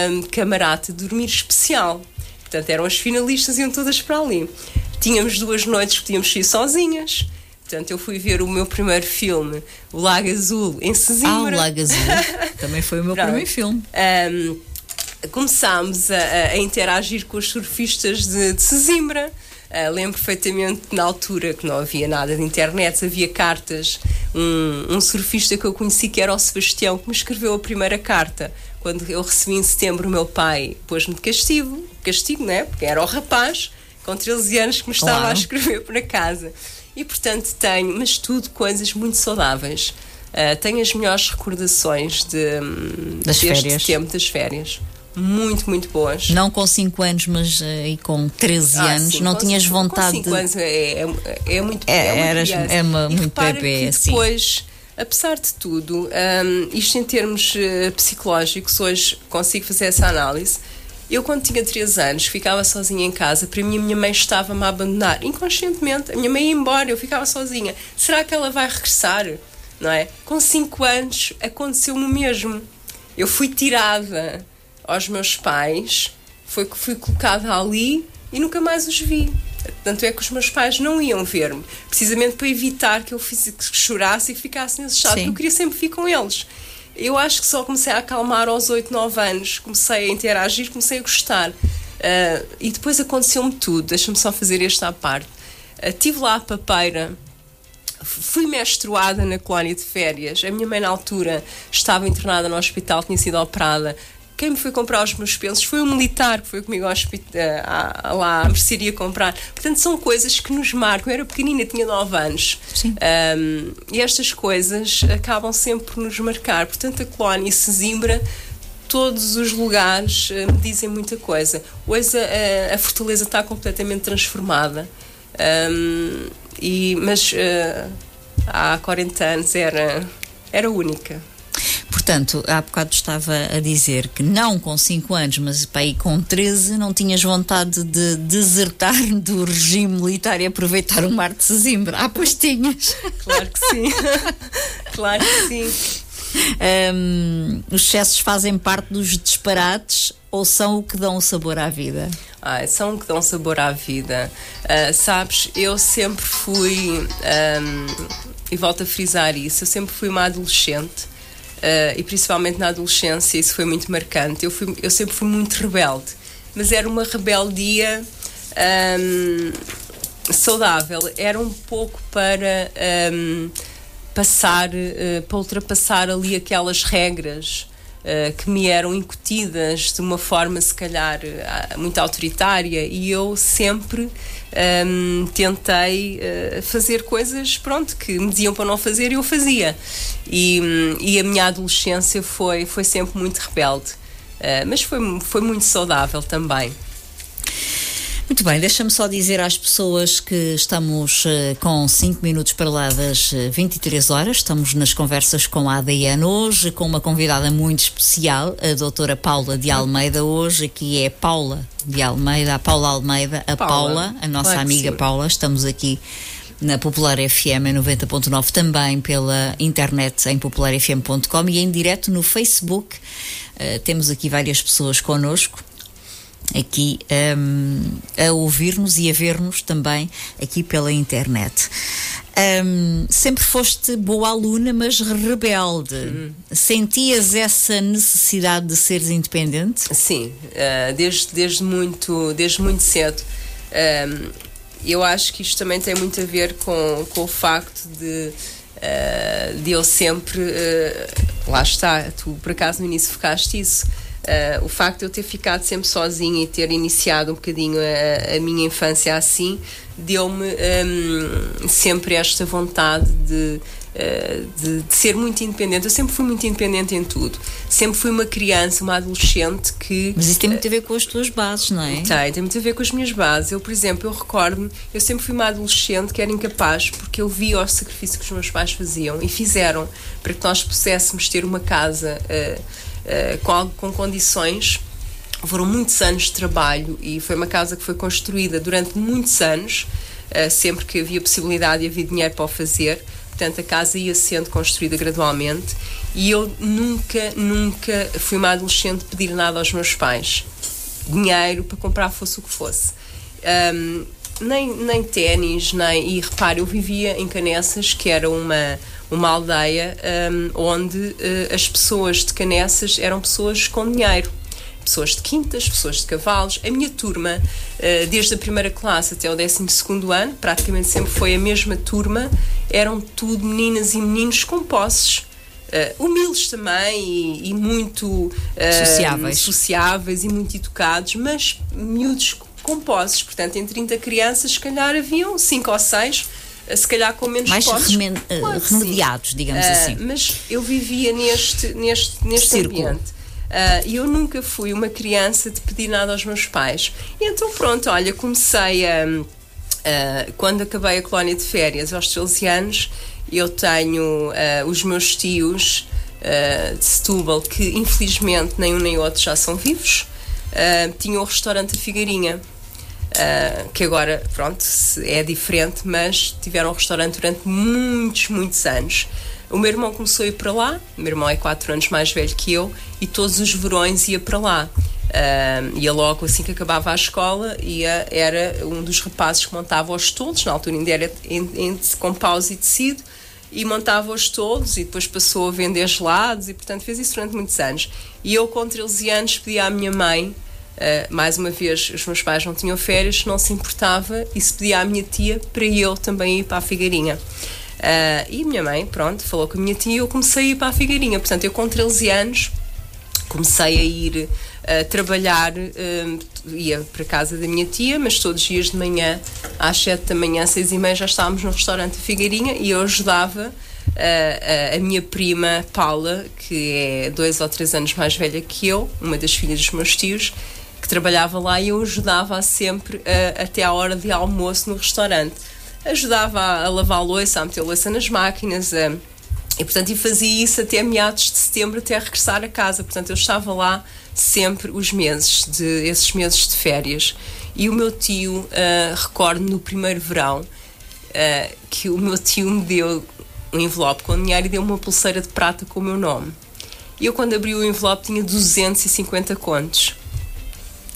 um, camarada de dormir especial. Portanto, eram as finalistas, iam todas para ali. Tínhamos duas noites que podíamos ir sozinhas. Portanto, eu fui ver o meu primeiro filme, O Lago Azul, em Sesimbra. Ah, o Lago Azul. Também foi o meu primeiro filme. Um, começámos a, a, interagir com os surfistas de, de Sesimbra. Uh, lembro perfeitamente na altura que não havia nada de internet, havia cartas. Um, um surfista que eu conheci, que era o Sebastião, que me escreveu a primeira carta. Quando eu recebi em setembro, o meu pai pôs-me de castigo, castigo, né? Porque era o rapaz com 13 anos que me estava claro. a escrever para casa. E portanto tenho, mas tudo coisas muito saudáveis. Uh, tenho as melhores recordações de, das deste férias. tempo das férias. Muito, muito boas. Não com 5 anos, mas uh, e com 13 ah, anos, sim, não tinhas vontade com 5 anos é, é, é, muito é, é eras, é uma, e muito bebê, que depois, apesar de tudo, um, isto em termos uh, psicológicos, hoje consigo fazer essa análise eu, quando tinha 3 anos, ficava sozinha em casa, para mim a minha mãe estava-me a abandonar. Inconscientemente, a minha mãe ia embora, eu ficava sozinha. Será que ela vai regressar? Não é? Com 5 anos aconteceu-me o mesmo. Eu fui tirada aos meus pais, foi que fui colocada ali e nunca mais os vi. Tanto é que os meus pais não iam ver-me, precisamente para evitar que eu fiz, que chorasse e ficasse nesse estado, porque eu queria sempre ficar com eles. Eu acho que só comecei a acalmar aos 8, 9 anos, comecei a interagir, comecei a gostar. Uh, e depois aconteceu-me tudo, deixa-me só fazer esta à parte. Uh, tive lá a papeira, fui menstruada na colónia de férias. A minha mãe, na altura, estava internada no hospital, tinha sido operada quem me foi comprar os meus pensos foi o militar que foi comigo ao hospital, à, lá à mercearia comprar. Portanto, são coisas que nos marcam. Eu era pequenina, tinha 9 anos. Um, e estas coisas acabam sempre por nos marcar. Portanto, a colónia e Sesimbra todos os lugares uh, me dizem muita coisa. Hoje a, a Fortaleza está completamente transformada, um, e, mas uh, há 40 anos era, era única. Portanto, há bocado estava a dizer que não com 5 anos, mas para aí com 13, não tinhas vontade de desertar do regime militar e aproveitar o mar de Sesimbra. Ah, pois tinhas. Claro que sim. claro que sim. Um, os excessos fazem parte dos disparates ou são o que dão sabor à vida? Ah, são o que dão sabor à vida. Uh, sabes, eu sempre fui, um, e volto a frisar isso, eu sempre fui uma adolescente uh, e principalmente na adolescência isso foi muito marcante. Eu, fui, eu sempre fui muito rebelde, mas era uma rebeldia um, saudável, era um pouco para um, passar, uh, para ultrapassar ali aquelas regras. Uh, que me eram incutidas de uma forma, se calhar, muito autoritária, e eu sempre um, tentei uh, fazer coisas pronto que me diziam para não fazer e eu fazia. E, um, e a minha adolescência foi foi sempre muito rebelde. Uh, mas foi foi muito saudável também muito bem, deixa-me só dizer às pessoas que estamos uh, com 5 minutos para lá das 23 horas. Estamos nas conversas com a ADN hoje, com uma convidada muito especial, a doutora Paula de Almeida, hoje, que é Paula de Almeida, a Paula Almeida, a Paula, Paula a nossa amiga Paula. Estamos aqui na Popular FM 90.9, também pela internet em popularfm.com e em direto no Facebook. Uh, temos aqui várias pessoas connosco aqui um, a ouvir-nos e a ver-nos também aqui pela internet. Um, sempre foste boa aluna, mas rebelde. Hum. Sentias essa necessidade de seres independente? Sim, uh, desde, desde, muito, desde muito cedo. Um, eu acho que isto também tem muito a ver com, com o facto de, uh, de eu sempre. Uh, lá está, tu por acaso no início focaste isso. Uh, o facto de eu ter ficado sempre sozinha e ter iniciado um bocadinho a, a minha infância assim deu-me um, sempre esta vontade de, uh, de, de, ser muito independente. Eu sempre fui muito independente em tudo. Sempre fui uma criança, uma adolescente que. Mas isso tem muito a ver com as tuas bases, não é? Tem, tem muito a ver com as minhas bases. Eu, por exemplo, eu recordo-me, eu sempre fui uma adolescente que era incapaz porque eu via o sacrifício que os meus pais faziam e fizeram para que nós pudéssemos ter uma casa uh, uh, com, com condições foram muitos anos de trabalho e foi uma casa que foi construída durante muitos anos, uh, sempre que havia possibilidade e havia dinheiro para o fazer. Portanto, a casa ia sendo construída gradualmente e eu nunca, nunca fui uma adolescente pedir nada aos meus pais. Dinheiro para comprar fosse o que fosse. Um, nem, nem ténis, nem. E repare, eu vivia em Canessas, que era uma, uma aldeia um, onde uh, as pessoas de Canessas eram pessoas com dinheiro pessoas de quintas, pessoas de cavalos. A minha turma, eh, desde a primeira classe até o 12 ano, praticamente sempre foi a mesma turma, eram tudo meninas e meninos com posses. Uh, humildes também e, e muito uh, sociáveis. sociáveis e muito educados, mas miúdos com posses. Portanto, em 30 crianças, se calhar haviam 5 ou 6 se calhar com menos mais posses. claro, remediados, digamos uh, assim. Mas eu vivia neste, neste, neste ambiente. Uh, e eu nunca fui uma criança de pedir nada aos meus pais. E então, pronto, olha, comecei a. Uh, quando acabei a colónia de férias, aos 13 anos, eu tenho uh, os meus tios de Setúbal, que infelizmente nem um nem outro já são vivos, uh, tinham o restaurante A Figueirinha. que agora, pronto, é diferente, mas tiveram o restaurante durante muitos, muitos anos. O meu irmão começou a ir para lá, o meu irmão é 4 anos mais velho que eu, e todos os verões ia para lá. Uh, ia logo assim que acabava a escola, ia, era um dos rapazes que montava os tolos, na altura ainda era em, com paus e tecido, e montava os tolos e depois passou a vender gelados e portanto fez isso durante muitos anos. E eu com 13 anos pedi à minha mãe, uh, mais uma vez os meus pais não tinham férias, não se importava e se pedia à minha tia para eu também ir para a Figueirinha. Uh, e minha mãe, pronto, falou com a minha tia e eu comecei a ir para a Figueirinha. Portanto, eu com 13 anos comecei a ir uh, trabalhar, uh, ia para casa da minha tia, mas todos os dias de manhã, às 7 da manhã, 6 e meia, já estávamos no restaurante Figueirinha e eu ajudava a, a minha prima Paula, que é dois ou três anos mais velha que eu, uma das filhas dos meus tios, que trabalhava lá e eu ajudava sempre até à hora de almoço no restaurante ajudava a, a lavar a louça, a meter a louça nas máquinas, a, e portanto e fazia isso até meados de setembro, até regressar a casa. Portanto, eu estava lá sempre os meses, de, esses meses de férias. E o meu tio, uh, recordo no primeiro verão, uh, que o meu tio me deu um envelope com dinheiro e deu uma pulseira de prata com o meu nome. E eu, quando abri o envelope, tinha 250 contos.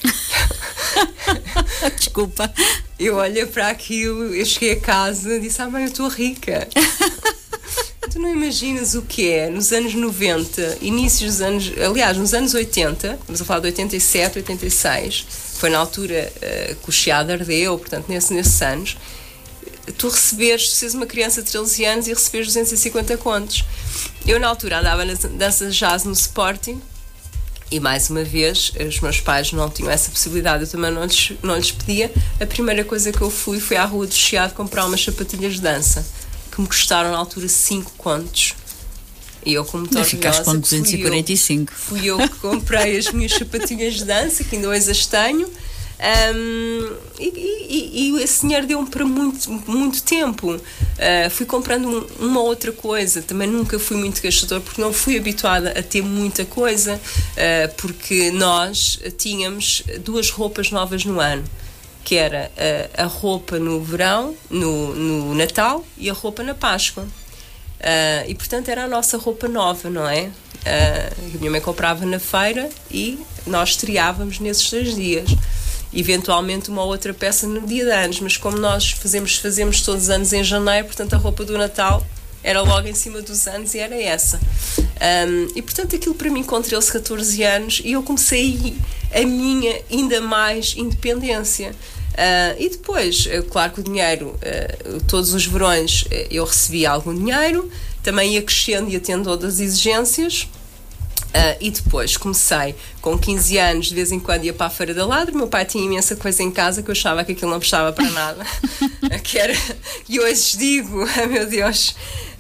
Desculpa. Eu olhei para aquilo, eu cheguei a casa e disse: Ah, mãe, eu estou rica. tu não imaginas o que é nos anos 90, inícios dos anos. Aliás, nos anos 80, vamos a falar de 87, 86, foi na altura uh, que o Chiado ardeu, portanto, nesse, nesses anos. Tu receberes, seres uma criança de 13 anos e receberes 250 contos. Eu, na altura, andava nas danças jazz no Sporting e mais uma vez, os meus pais não tinham essa possibilidade, eu também não lhes, não lhes pedia. A primeira coisa que eu fui foi à Rua do Chiado comprar umas sapatilhas de dança, que me custaram na altura 5 contos. E eu, como tornosa, ficaste com 245. Fui eu, fui eu que comprei as minhas sapatilhas de dança, que ainda hoje as tenho. Um, e, e, e, esse dinheiro deu-me para muito, muito tempo. Uh, fui comprando um, uma outra coisa. Também nunca fui muito gastador porque não fui habituada a ter muita coisa. Uh, porque nós tínhamos duas roupas novas no ano. Que era uh, a roupa no verão, no, no Natal e a roupa na Páscoa. e portanto era a nossa roupa nova, não é? a minha mãe comprava na feira e nós estreávamos nesses dois dias. Eventualmente uma ou outra peça no dia de anos, mas como nós fazemos, fazemos todos os anos em janeiro, portanto a roupa do Natal era logo em cima dos anos e era essa. Um, e portanto aquilo para mim 13, 14 anos e eu comecei a minha ainda mais independência. Uh, e depois, uh, claro que o dinheiro, uh, todos os verões eu recebia algum dinheiro, também ia crescendo e atendo outras exigências. E depois comecei com 15 anos, de vez em quando ia para a Feira da Ladra. Meu pai tinha imensa coisa em casa que eu achava que aquilo não prestava para nada. que era, e hoje digo, meu Deus,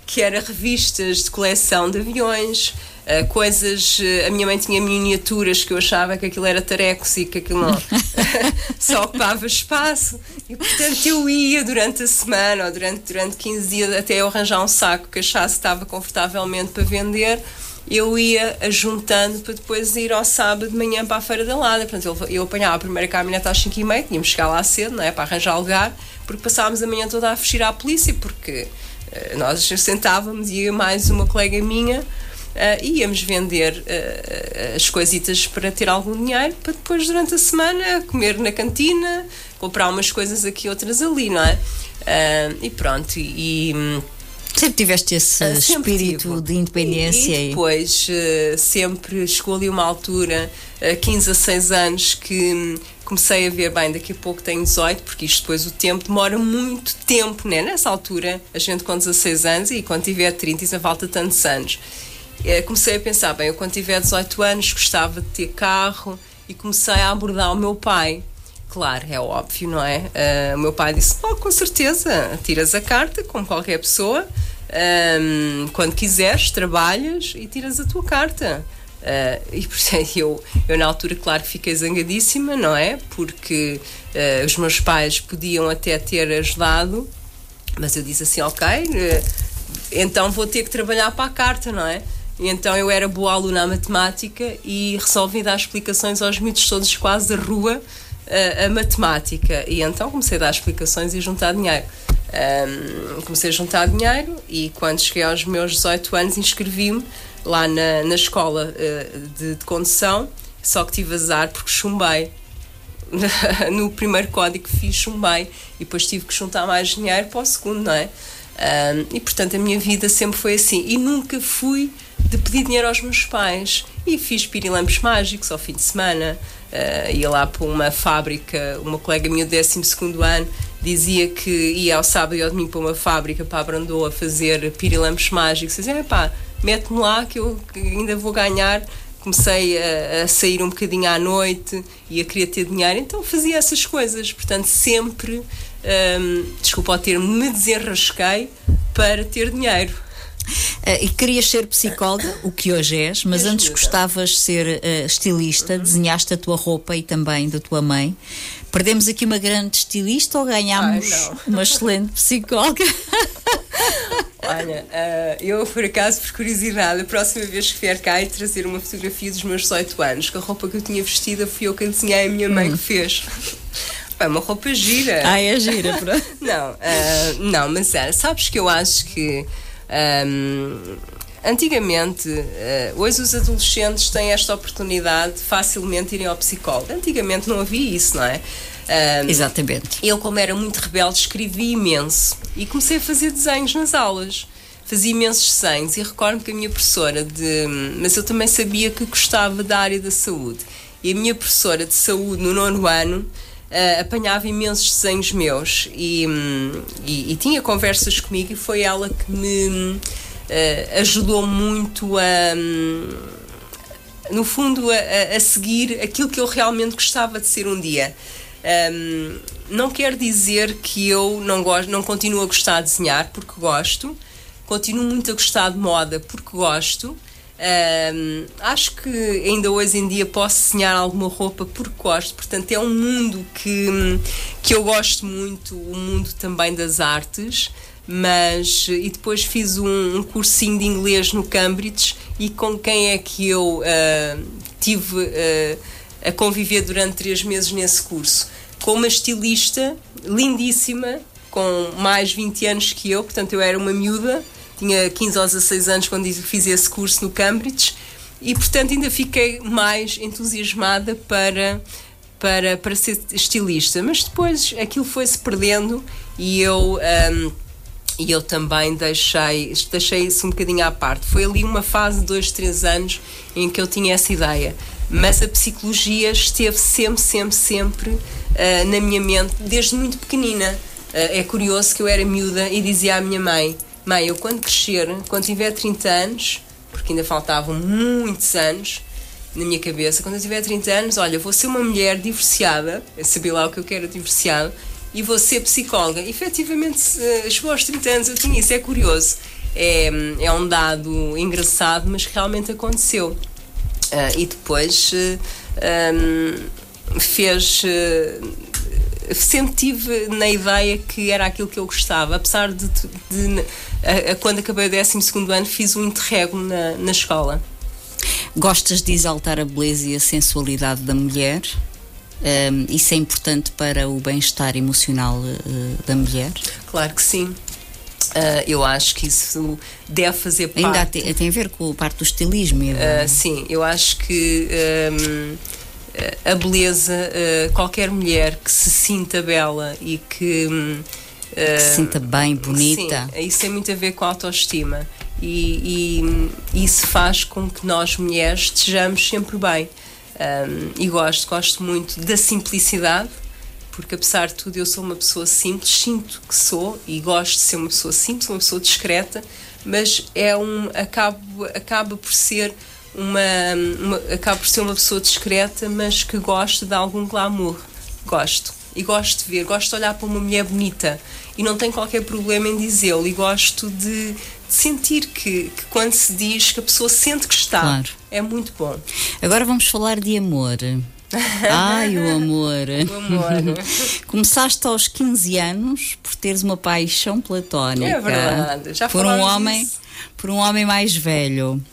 que era revistas de coleção de aviões, Uh, coisas. Uh, a minha mãe tinha miniaturas que eu achava que aquilo era tarecos e que aquilo não. só ocupava espaço. E portanto eu ia durante a semana ou durante, durante 15 dias até eu arranjar um saco que achasse que estava confortavelmente para vender. Eu ia ajuntando para depois ir ao sábado de manhã para a Feira da Lada. Portanto, eu, eu apanhava a primeira caminhonete às 5 e meia, tínhamos que chegar lá cedo, não é? Para arranjar lugar, porque passávamos a manhã toda a fugir à polícia, porque uh, nós sentávamos e mais uma colega minha uh, íamos vender uh, as coisitas para ter algum dinheiro para depois durante a semana comer na cantina, comprar umas coisas aqui outras ali, não é? Uh, e pronto, e, e Sempre tiveste esse uh, espírito tive. de independência. E, e depois, uh, sempre chegou ali uma altura, uh, 15 a 6 anos, que hum, comecei a ver, bem, daqui a pouco tenho 18, porque isto depois o tempo demora muito tempo, né? Nessa altura, a gente com 16 anos e quando tiver 30, isso falta tantos anos. É, comecei a pensar, bem, eu quando tiver 18 anos gostava de ter carro e comecei a abordar o meu pai. Claro, é óbvio, não é? Uh, o meu pai disse: oh, com certeza, tiras a carta, como qualquer pessoa, um, quando quiseres, trabalhas e tiras a tua carta. Uh, e portanto, eu, eu na altura, claro que fiquei zangadíssima, não é? Porque uh, os meus pais podiam até ter ajudado, mas eu disse assim: ok, então vou ter que trabalhar para a carta, não é? Então eu era boa aluna à matemática e resolvi dar explicações aos mitos todos quase da rua a, matemática. E então comecei a dar explicações e juntar dinheiro. Um, comecei a juntar dinheiro e quando cheguei aos meus 18 anos inscrevi-me lá na, na escola uh, de, de, condução, só que tive azar porque chumbei. no primeiro código que fiz, chumbei e depois tive que juntar mais dinheiro para o segundo, não é? Um, e portanto a minha vida sempre foi assim. E nunca fui de pedir dinheiro aos meus pais. E fiz pirilampos mágicos ao fim de semana. Uh, ia lá para uma fábrica, uma colega minha do 12 ano dizia que ia ao sábado e ao domingo para uma fábrica para a Brandoa fazer pirilampos mágicos. Dizia, pá, mete-me lá que eu ainda vou ganhar. Comecei a, a, sair um bocadinho à noite e a querer ter dinheiro, então fazia essas coisas. Portanto, sempre, um, desculpa o termo, me desenrasquei para ter dinheiro. Uh, e querias ser psicóloga, o que hoje és, mas antes gostavas de ser uh, estilista, uhum. desenhaste a tua roupa e também da tua mãe. Perdemos aqui uma grande estilista ou ganhámos Ai, uma excelente psicóloga? Olha, uh, eu por acaso, por curiosidade, a próxima vez que vier cá e trazer uma fotografia dos meus 18 anos, que a roupa que eu tinha vestida fui eu que desenhei a minha mãe hum. que fez. É uma roupa gira. Ah, é gira, pronto. não, uh, não, mas é, sabes que eu acho que um, antigamente, uh, hoje os adolescentes têm esta oportunidade de facilmente irem ao psicólogo. Antigamente não havia isso, não é? Um, Exatamente. Eu, como era muito rebelde, escrevia imenso e comecei a fazer desenhos nas aulas. Fazia imensos desenhos e recordo que a minha professora de. Mas eu também sabia que gostava da área da saúde. E a minha professora de saúde no nono ano uh, apanhava imensos desenhos meus e, um, e, e, tinha conversas comigo e foi ela que me uh, ajudou muito a. Um, no fundo, a, a, seguir aquilo que eu realmente gostava de ser um dia. Um, não quer dizer que eu não, gosto, não continuo a gostar de desenhar, porque gosto. Continuo muito a gostar de moda, porque gosto. Um, acho que ainda hoje em dia posso desenhar alguma roupa porque gosto, portanto é um mundo que, que eu gosto muito, o mundo também das artes, mas e depois fiz um, um cursinho de inglês no Cambridge e com quem é que eu uh, tive uh, a conviver durante três meses nesse curso? Com uma estilista lindíssima, com mais 20 anos que eu, portanto eu era uma miúda tinha 15 ou 16 anos quando fiz esse curso no Cambridge e, portanto, ainda fiquei mais entusiasmada para para, para ser estilista, mas depois aquilo foi-se perdendo e eu. Um, e eu também deixei, deixei isso um bocadinho à parte. Foi ali uma fase de dois, três anos em que eu tinha essa ideia. Mas a psicologia esteve sempre, sempre, sempre uh, na minha mente, desde muito pequenina. Uh, é curioso que eu era miúda e dizia à minha mãe: Mãe, eu quando crescer, quando tiver 30 anos, porque ainda faltavam muitos anos na minha cabeça, quando eu tiver 30 anos, olha, vou ser uma mulher divorciada, eu sabia lá o que eu quero divorciado, e vou ser psicóloga. Efetivamente, chegou aos 30 anos, eu tinha isso, é curioso. É, é um dado engraçado, mas realmente aconteceu. Uh, e depois uh, um, fez. Uh, sempre tive na ideia que era aquilo que eu gostava, apesar de, de, de a, a, quando acabei o 12 ano, fiz um interregno na, na escola. Gostas de exaltar a beleza e a sensualidade da mulher? Um, isso é importante para o bem-estar emocional uh, da mulher? Claro que sim. Uh, eu acho que isso deve fazer parte. Ainda tem, tem a ver com a parte do estilismo. Uh, sim, eu acho que um, a beleza, uh, qualquer mulher que se sinta bela e que. Um, que se sinta bem, bonita. Sim, isso tem muito a ver com a autoestima. E, e, isso faz com que nós mulheres estejamos sempre bem. Um, e gosto, gosto muito da simplicidade, porque apesar de tudo eu sou uma pessoa simples, sinto que sou e gosto de ser uma pessoa simples, uma pessoa discreta, mas é um acaba, acaba por ser uma, uma acaba por ser uma pessoa discreta, mas que gosta de algum glamour. Gosto. E gosto de ver, gosto de olhar para uma mulher bonita e não tenho qualquer problema em dizê-lo e gosto de, de sentir que, que, quando se diz que a pessoa sente que está, claro. é muito bom. Agora vamos falar de amor. Ai, o amor. o amor. Começaste aos 15 anos por teres uma paixão platónica. É verdade, já por um homem, isso. por um homem mais velho.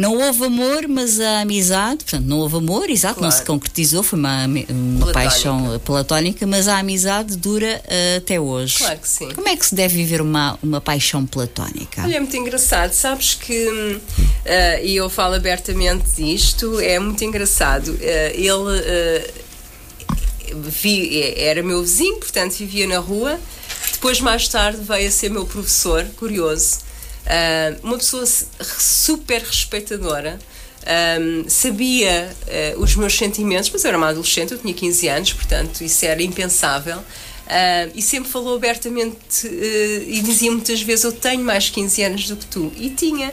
Não houve amor, mas a amizade, portanto, não houve amor, exato, claro. não se concretizou, foi uma, uma paixão platónica, mas a amizade dura uh, até hoje. Claro que sim. Como é que se deve viver uma, uma paixão platónica? Olha, é muito engraçado, sabes que, uh, e eu falo abertamente disto, é muito engraçado. Uh, ele vi, era meu vizinho, portanto vivia na rua. Depois, mais tarde, veio a ser meu professor, curioso. Uh, uma pessoa super respeitadora. Um, sabia uh, os meus sentimentos, mas eu era uma adolescente, eu tinha 15 anos, portanto isso era impensável. Uh, e sempre falou abertamente uh, e dizia muitas vezes: Eu tenho mais 15 anos do que tu. E tinha,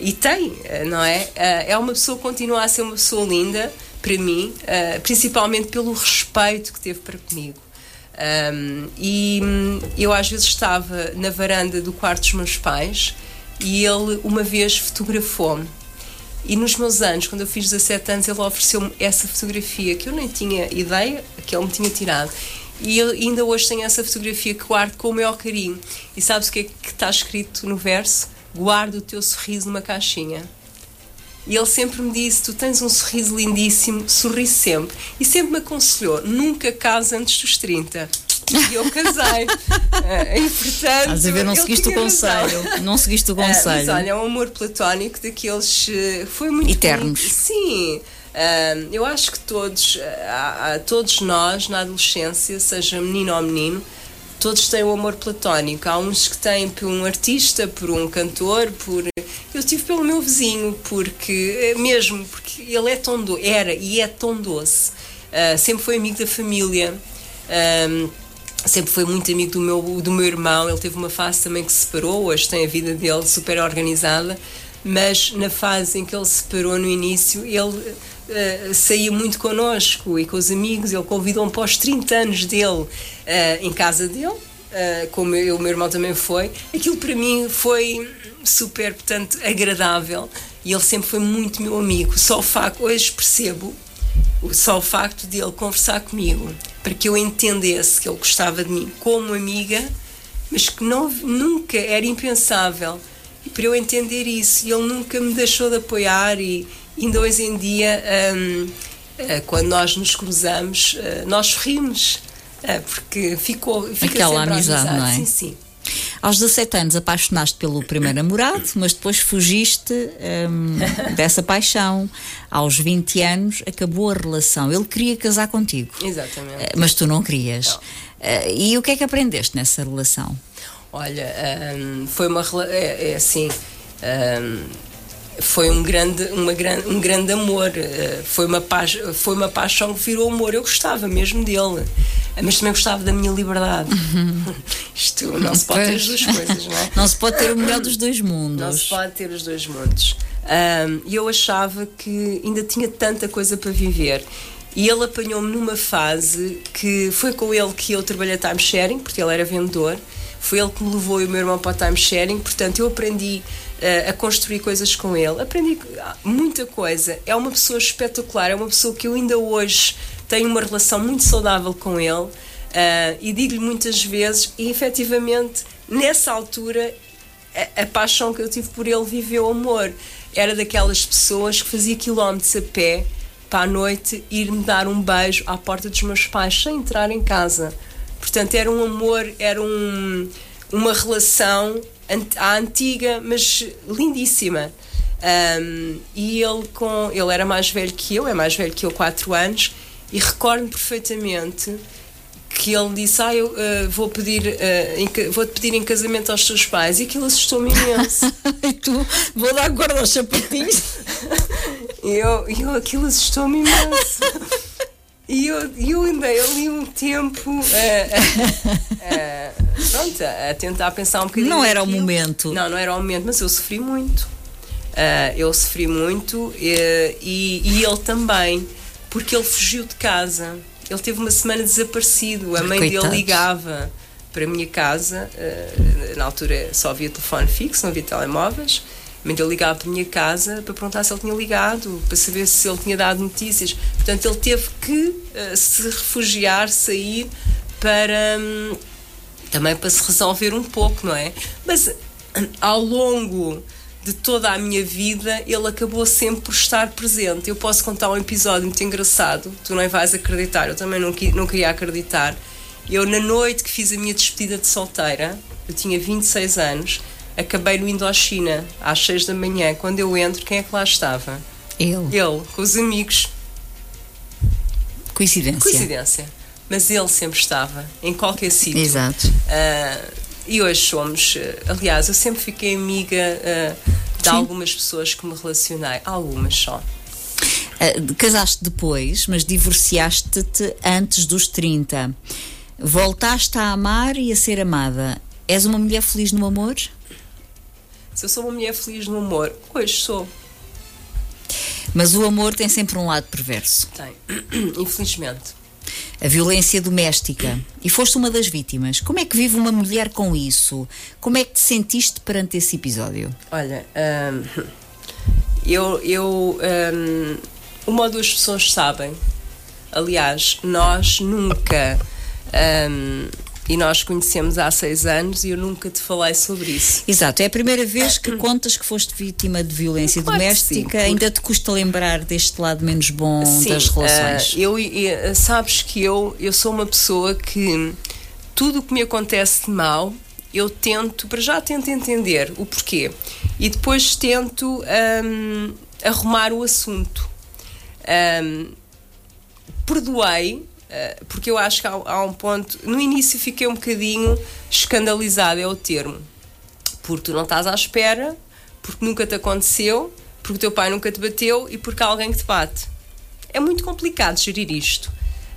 e tem, não é? é uma pessoa que continua a ser uma pessoa linda para mim, principalmente pelo respeito que teve para comigo. Um, e hum, eu às vezes estava na varanda do quarto dos meus pais e ele uma vez fotografou-me. E nos meus anos, quando eu fiz 17 anos, ele ofereceu-me essa fotografia que eu nem tinha ideia que ele me tinha tirado. E eu ainda hoje tenho essa fotografia que guardo com o maior carinho. E sabes o que é que está escrito no verso? Guarda o teu sorriso numa caixinha. E ele sempre me disse: Tu tens um sorriso lindíssimo, sorri sempre. E sempre me aconselhou: nunca casa antes dos 30. E eu casei. uh, e, portanto, Estás a ver, não seguiste o conselho. Razão. Não seguiste o conselho. Uh, mas olha, é um amor platónico daqueles. Uh, foi muito. Eternos. Bonito. Sim. Uh, eu acho que todos, uh, todos nós, na adolescência, seja menino ou menino, todos têm o amor platónico. Há uns que têm por um artista, por um cantor, por. Eu tive pelo meu vizinho, porque mesmo porque ele é tão doce, era e é tão doce. Uh, sempre foi amigo da família. Um, sempre foi muito amigo do meu, do meu irmão. Ele teve uma fase também que se separou, hoje tem a vida dele super organizada, mas na fase em que ele se separou no início, ele uh, saía muito connosco e com os amigos. Ele convidou-me para os 30 anos dele uh, em casa dele. Uh, como eu, o meu irmão também foi, aquilo para mim foi super, portanto, agradável e ele sempre foi muito meu amigo. Só o facto, hoje percebo, só o facto de ele conversar comigo para que eu entendesse que ele gostava de mim como amiga, mas que não, nunca era impensável. E para eu entender isso, ele nunca me deixou de apoiar e ainda hoje em dia, um, eh, quando nós nos cruzamos, eh, nós rimos, eh, porque ficou fica Aquela amizade, amizade, não é? Sim, sim. Aos 17 anos apaixonaste pelo primeiro namorado, mas depois fugiste hum, dessa paixão. Aos 20 anos acabou a relação. Ele queria casar contigo. Exatamente. Mas tu não querias. Eh, e o que é que aprendeste nessa relação? Olha, hum, foi uma é, é assim. hum, foi um grande, uma gran, um grande amor. eh, foi, uma paix, foi uma paixão que virou amor. Eu gostava mesmo dele, mas também gostava da minha liberdade. Isto não se pode ter as duas coisas, não é? Não se pode ter o melhor dos dois mundos. Não se pode ter os dois mundos. Ahm, E eu achava que ainda tinha tanta coisa para viver. E ele apanhou-me numa fase que foi com ele que eu trabalhei time sharing, porque ele era vendedor. Foi ele que me levou e o meu irmão para o time sharing. Portanto, eu aprendi eh, a construir coisas com ele. Aprendi muita coisa. É uma pessoa espetacular. É uma pessoa que eu ainda hoje tenho uma relação muito saudável com ele. Ah, e digo-lhe muitas vezes, e efetivamente, nessa altura, a, a paixão que eu tive por ele viveu amor. Era daquelas pessoas que fazia quilómetros a pé para a noite ir-me dar um beijo à porta dos meus pais sem entrar em casa. Portanto, era um amor, era um, uma relação à antiga, mas lindíssima. Um, e ele com ele era mais velho que eu, é mais velho que eu 4 anos, e recordo-me perfeitamente que ele disse: Ah, eu eh, vou pedir ca- vou-te pedir em casamento aos teus pais, e aquilo assustou-me imenso. e tu, vou dar guarda aos sapatinhos. E eu, eu aquilo assustou-me imenso. E eu, eu andei ali um tempo eh, eh, pronto, a tentar pensar um bocadinho. Não era o momento. Não, não era o momento, mas eu sofri muito. Ah, eu sofri muito e, e ele também, porque ele fugiu de casa. Ele teve uma semana desaparecido. A mãe Coitado. dele ligava para a minha casa. na altura só havia telefone fixo, não havia telemóveis. Mãe dele ligava para a minha casa para perguntar se ele tinha ligado, para saber se ele tinha dado notícias. Portanto, ele teve que eh, se refugiar, sair para. hum, também para se resolver um pouco, não é? Mas ao longo de toda a minha vida, ele acabou sempre por estar presente. Eu posso contar um episódio muito engraçado, tu não vais acreditar, eu também não, não queria acreditar. Eu, na noite que fiz a minha despedida de solteira, eu tinha 26 anos, acabei no Indochina, às 6 da manhã. Quando eu entro, quem é que lá estava? Ele. Ele, com os amigos. Coincidência. Coincidência. Mas ele sempre estava, em qualquer sítio. Exato. Ah, e hoje somos, ah, aliás, eu sempre fiquei amiga ah, de Sim. algumas pessoas que me relacionei, algumas só. Ah, casaste depois, mas divorciaste-te antes dos 30. Voltaste a amar e a ser amada. És uma mulher feliz no amor? Se eu sou uma mulher feliz no amor, hoje sou. Mas o amor tem sempre um lado perverso. Tem. Infelizmente. A violência doméstica. E foste uma das vítimas. Como é que vive uma mulher com isso? Como é que te sentiste perante esse episódio? Olha, ahm, eu, eu ahm, uma ou duas pessoas sabem. Aliás, nós nunca. ahm, e nós conhecemos há seis anos e eu nunca te falei sobre isso. Exato, é a primeira vez que contas que foste vítima de violência Claro doméstica. sim, porque- Ainda te custa lembrar deste lado menos bom Sim, das relações. ah, eu, e- sabes que eu, eu sou uma pessoa que tudo o que me acontece de mal, eu tento, para já tento entender o porquê. E depois tento ahm, arrumar o assunto. Ahm, perdoei, ah, porque eu acho que há, há um ponto. No início fiquei um bocadinho escandalizada, é o termo. Porque tu não estás à espera, porque nunca te aconteceu, porque o teu pai nunca te bateu e porque há alguém que te bate. É muito complicado gerir isto.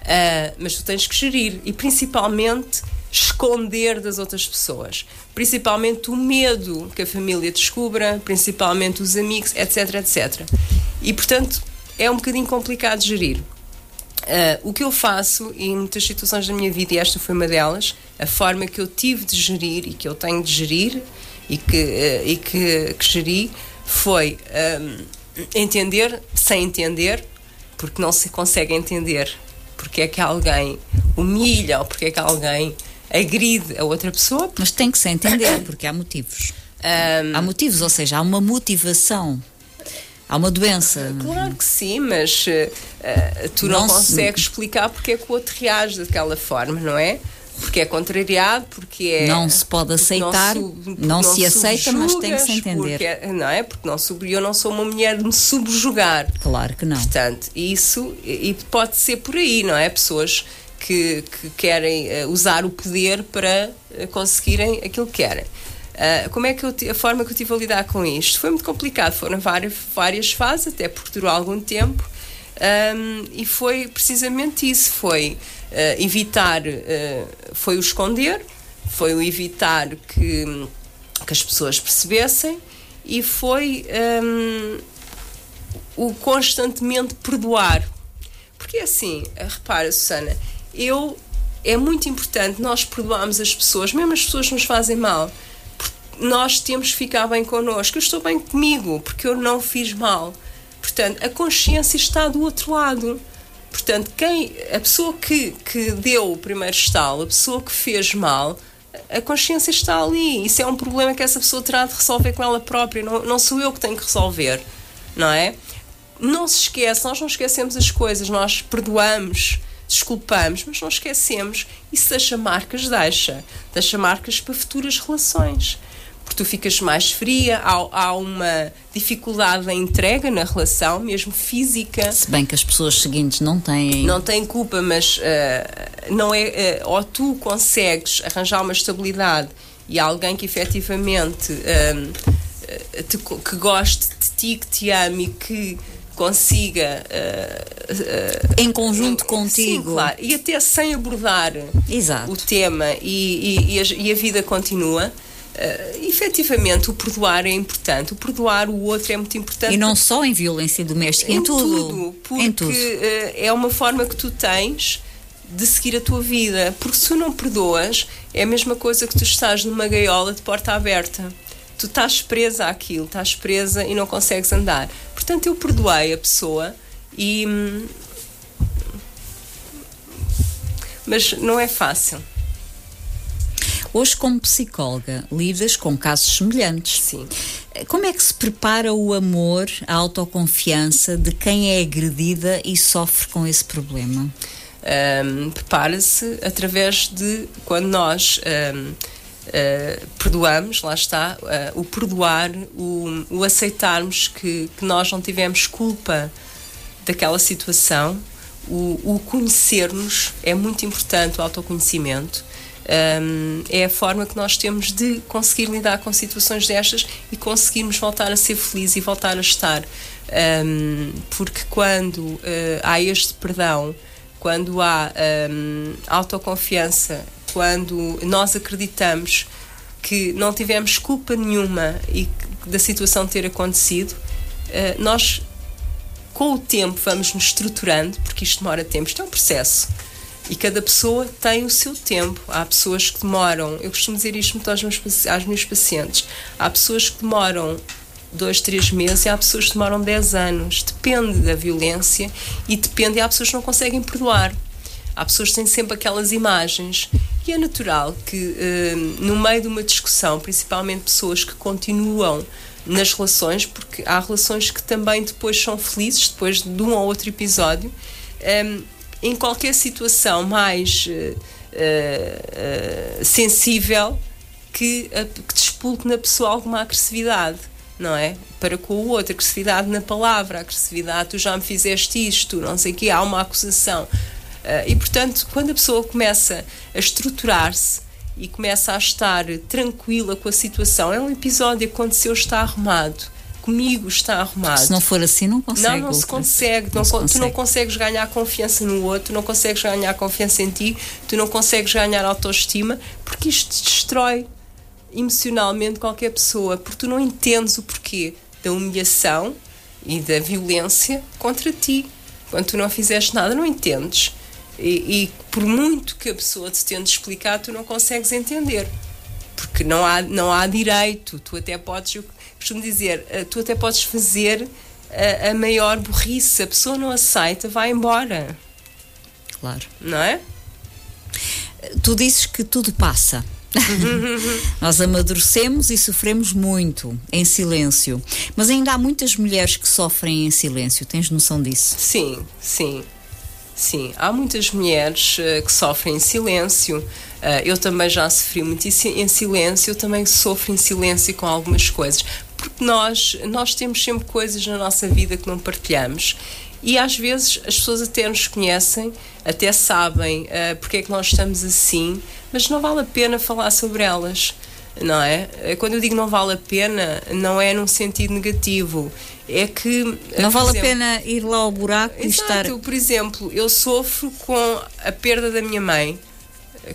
Ah, mas tu tens que gerir e principalmente esconder das outras pessoas. Principalmente o medo que a família descubra, principalmente os amigos, etc, etc. E portanto é um bocadinho complicado gerir. Ah, o que eu faço em muitas situações da minha vida, e esta foi uma delas, a forma que eu tive de gerir e que eu tenho de gerir e que, ah, e que, que geri foi ahm, entender sem entender, porque não se consegue entender porque é que alguém humilha ou porque é que alguém agride a outra pessoa. Mas tem que se entender, porque há motivos. Ahm, Há motivos, ou seja, há uma motivação. Há uma doença. Claro que sim, mas eh, eh, tu não, Não se- consegues explicar porque é que o outro reage daquela forma, não é? porque é contrariado, porque é. Não se pode aceitar, não, não, se aceita, mas tem que se entender. Porque, não é? Porque não sub, eu não sou uma mulher de me subjugar. Claro que não. Portanto, isso e pode ser por aí, não é? Pessoas que, que querem uh, usar o poder para uh, conseguirem aquilo que querem. Uh, como é que eu, a forma que eu tive a lidar com isto? Foi muito complicado, foram várias, várias fases, até porque durou algum tempo, um, e foi precisamente isso: foi uh, evitar, uh, foi o esconder, foi o evitar que, que as pessoas percebessem, e foi um, o constantemente perdoar. Porque assim, repara, Susana, eu é muito importante nós perdoarmos as pessoas, mesmo as pessoas que nos fazem mal. Nós temos que ficar bem connosco. Eu estou bem comigo porque eu não fiz mal. Portanto, a consciência está do outro lado. Portanto, quem, a pessoa que, que deu o primeiro estalo, a pessoa que fez mal, a consciência está ali. Isso é um problema que essa pessoa terá de resolver com ela própria. Não, não sou eu que tenho que resolver, não é? Não se esquece, nós não esquecemos as coisas, nós perdoamos, desculpamos, mas não esquecemos. Isso deixa marcas, deixa. Deixa marcas para futuras relações porque tu ficas mais fria, há, há uma dificuldade da entrega na relação, mesmo física. Se bem que as pessoas seguintes não têm. Não têm culpa, mas uh, não é. Uh, ou tu consegues arranjar uma estabilidade e alguém que efetivamente uh, te, que goste de ti, que te ame e que consiga uh, uh, em conjunto contigo sim, claro, e até sem abordar Exato. o tema e, e, e, a, e a vida continua uh, efetivamente o perdoar é importante, o perdoar o outro é muito importante. E não só em violência doméstica, em, em tudo. tudo. Porque em tudo. Uh, é uma forma que tu tens de seguir a tua vida. Porque se tu não perdoas, é a mesma coisa que tu estás numa gaiola de porta aberta. Tu estás presa àquilo, estás presa e não consegues andar. Portanto, eu perdoei a pessoa e. Hum, mas não é fácil. Hoje, como psicóloga, lidas com casos semelhantes. Sim. Como é que se prepara o amor, a autoconfiança de quem é agredida e sofre com esse problema? Um, Prepara-se através de quando nós um, uh, ah, perdoamos, lá está, uh, o perdoar, o, o aceitarmos que, que, nós não tivemos culpa daquela situação, o, o conhecermos é muito importante, o autoconhecimento um, é a forma que nós temos de conseguir lidar com situações destas e conseguirmos voltar a ser felizes e voltar a estar. Um, porque quando uh, há este perdão, quando há um, autoconfiança, quando nós acreditamos que não tivemos culpa nenhuma e da situação ter acontecido, uh, nós com o tempo vamos nos estruturando, porque isto demora tempo, isto é um processo. E cada pessoa tem o seu tempo. Há pessoas que demoram, eu costumo dizer isto muito aos meus, pacientes, há pessoas que demoram dois, três meses e há pessoas que demoram dez anos. Depende da violência e depende, e há pessoas que não conseguem perdoar. Há pessoas que têm sempre aquelas imagens. E é natural que, eh, no meio de uma discussão, principalmente pessoas que continuam nas relações, porque há relações que também depois são felizes, depois de um ou outro episódio, eh, em qualquer situação mais uh, uh, sensível que, que na pessoa alguma agressividade, não é? Para com o outro, agressividade na palavra, agressividade, tu já me fizeste isto, não sei o quê, há uma acusação. e, portanto, quando a pessoa começa a estruturar-se e começa a estar tranquila com a situação, é um episódio que aconteceu, está arrumado comigo está arrumado. Se não for assim, não consegue. Não, não se consegue. Não, não se consegue. Tu não consegues ganhar confiança no outro, não consegues ganhar confiança em ti, tu não consegues ganhar autoestima, porque isto destrói emocionalmente qualquer pessoa, porque tu não entendes o porquê da humilhação e da violência contra ti. Quando tu não fizeste nada, não entendes. E, e por muito que a pessoa te tente explicar, tu não consegues entender. Porque não há, não há direito. Tu até podes costumo dizer, uh, tu até podes fazer a, a maior burrice, a pessoa não aceita, vai embora. Claro. Não é? Tu dizes que tudo passa. Nós amadurecemos e sofremos muito em silêncio, mas ainda há muitas mulheres que sofrem em silêncio. Tens noção disso? Sim, sim. Sim, há muitas mulheres uh, que sofrem em silêncio. Uh, eu também já sofri muito em silêncio, eu também sofro em silêncio com algumas coisas, porque nós, nós temos sempre coisas na nossa vida que não partilhamos e às vezes as pessoas até nos conhecem, até sabem uh, porque é que nós estamos assim, mas não vale a pena falar sobre elas não é? Quando eu digo não vale a pena, não é num sentido negativo. É que. Não vale exemplo, a pena ir lá ao buraco exato, e estar. Por exemplo, eu sofro com a perda da minha mãe,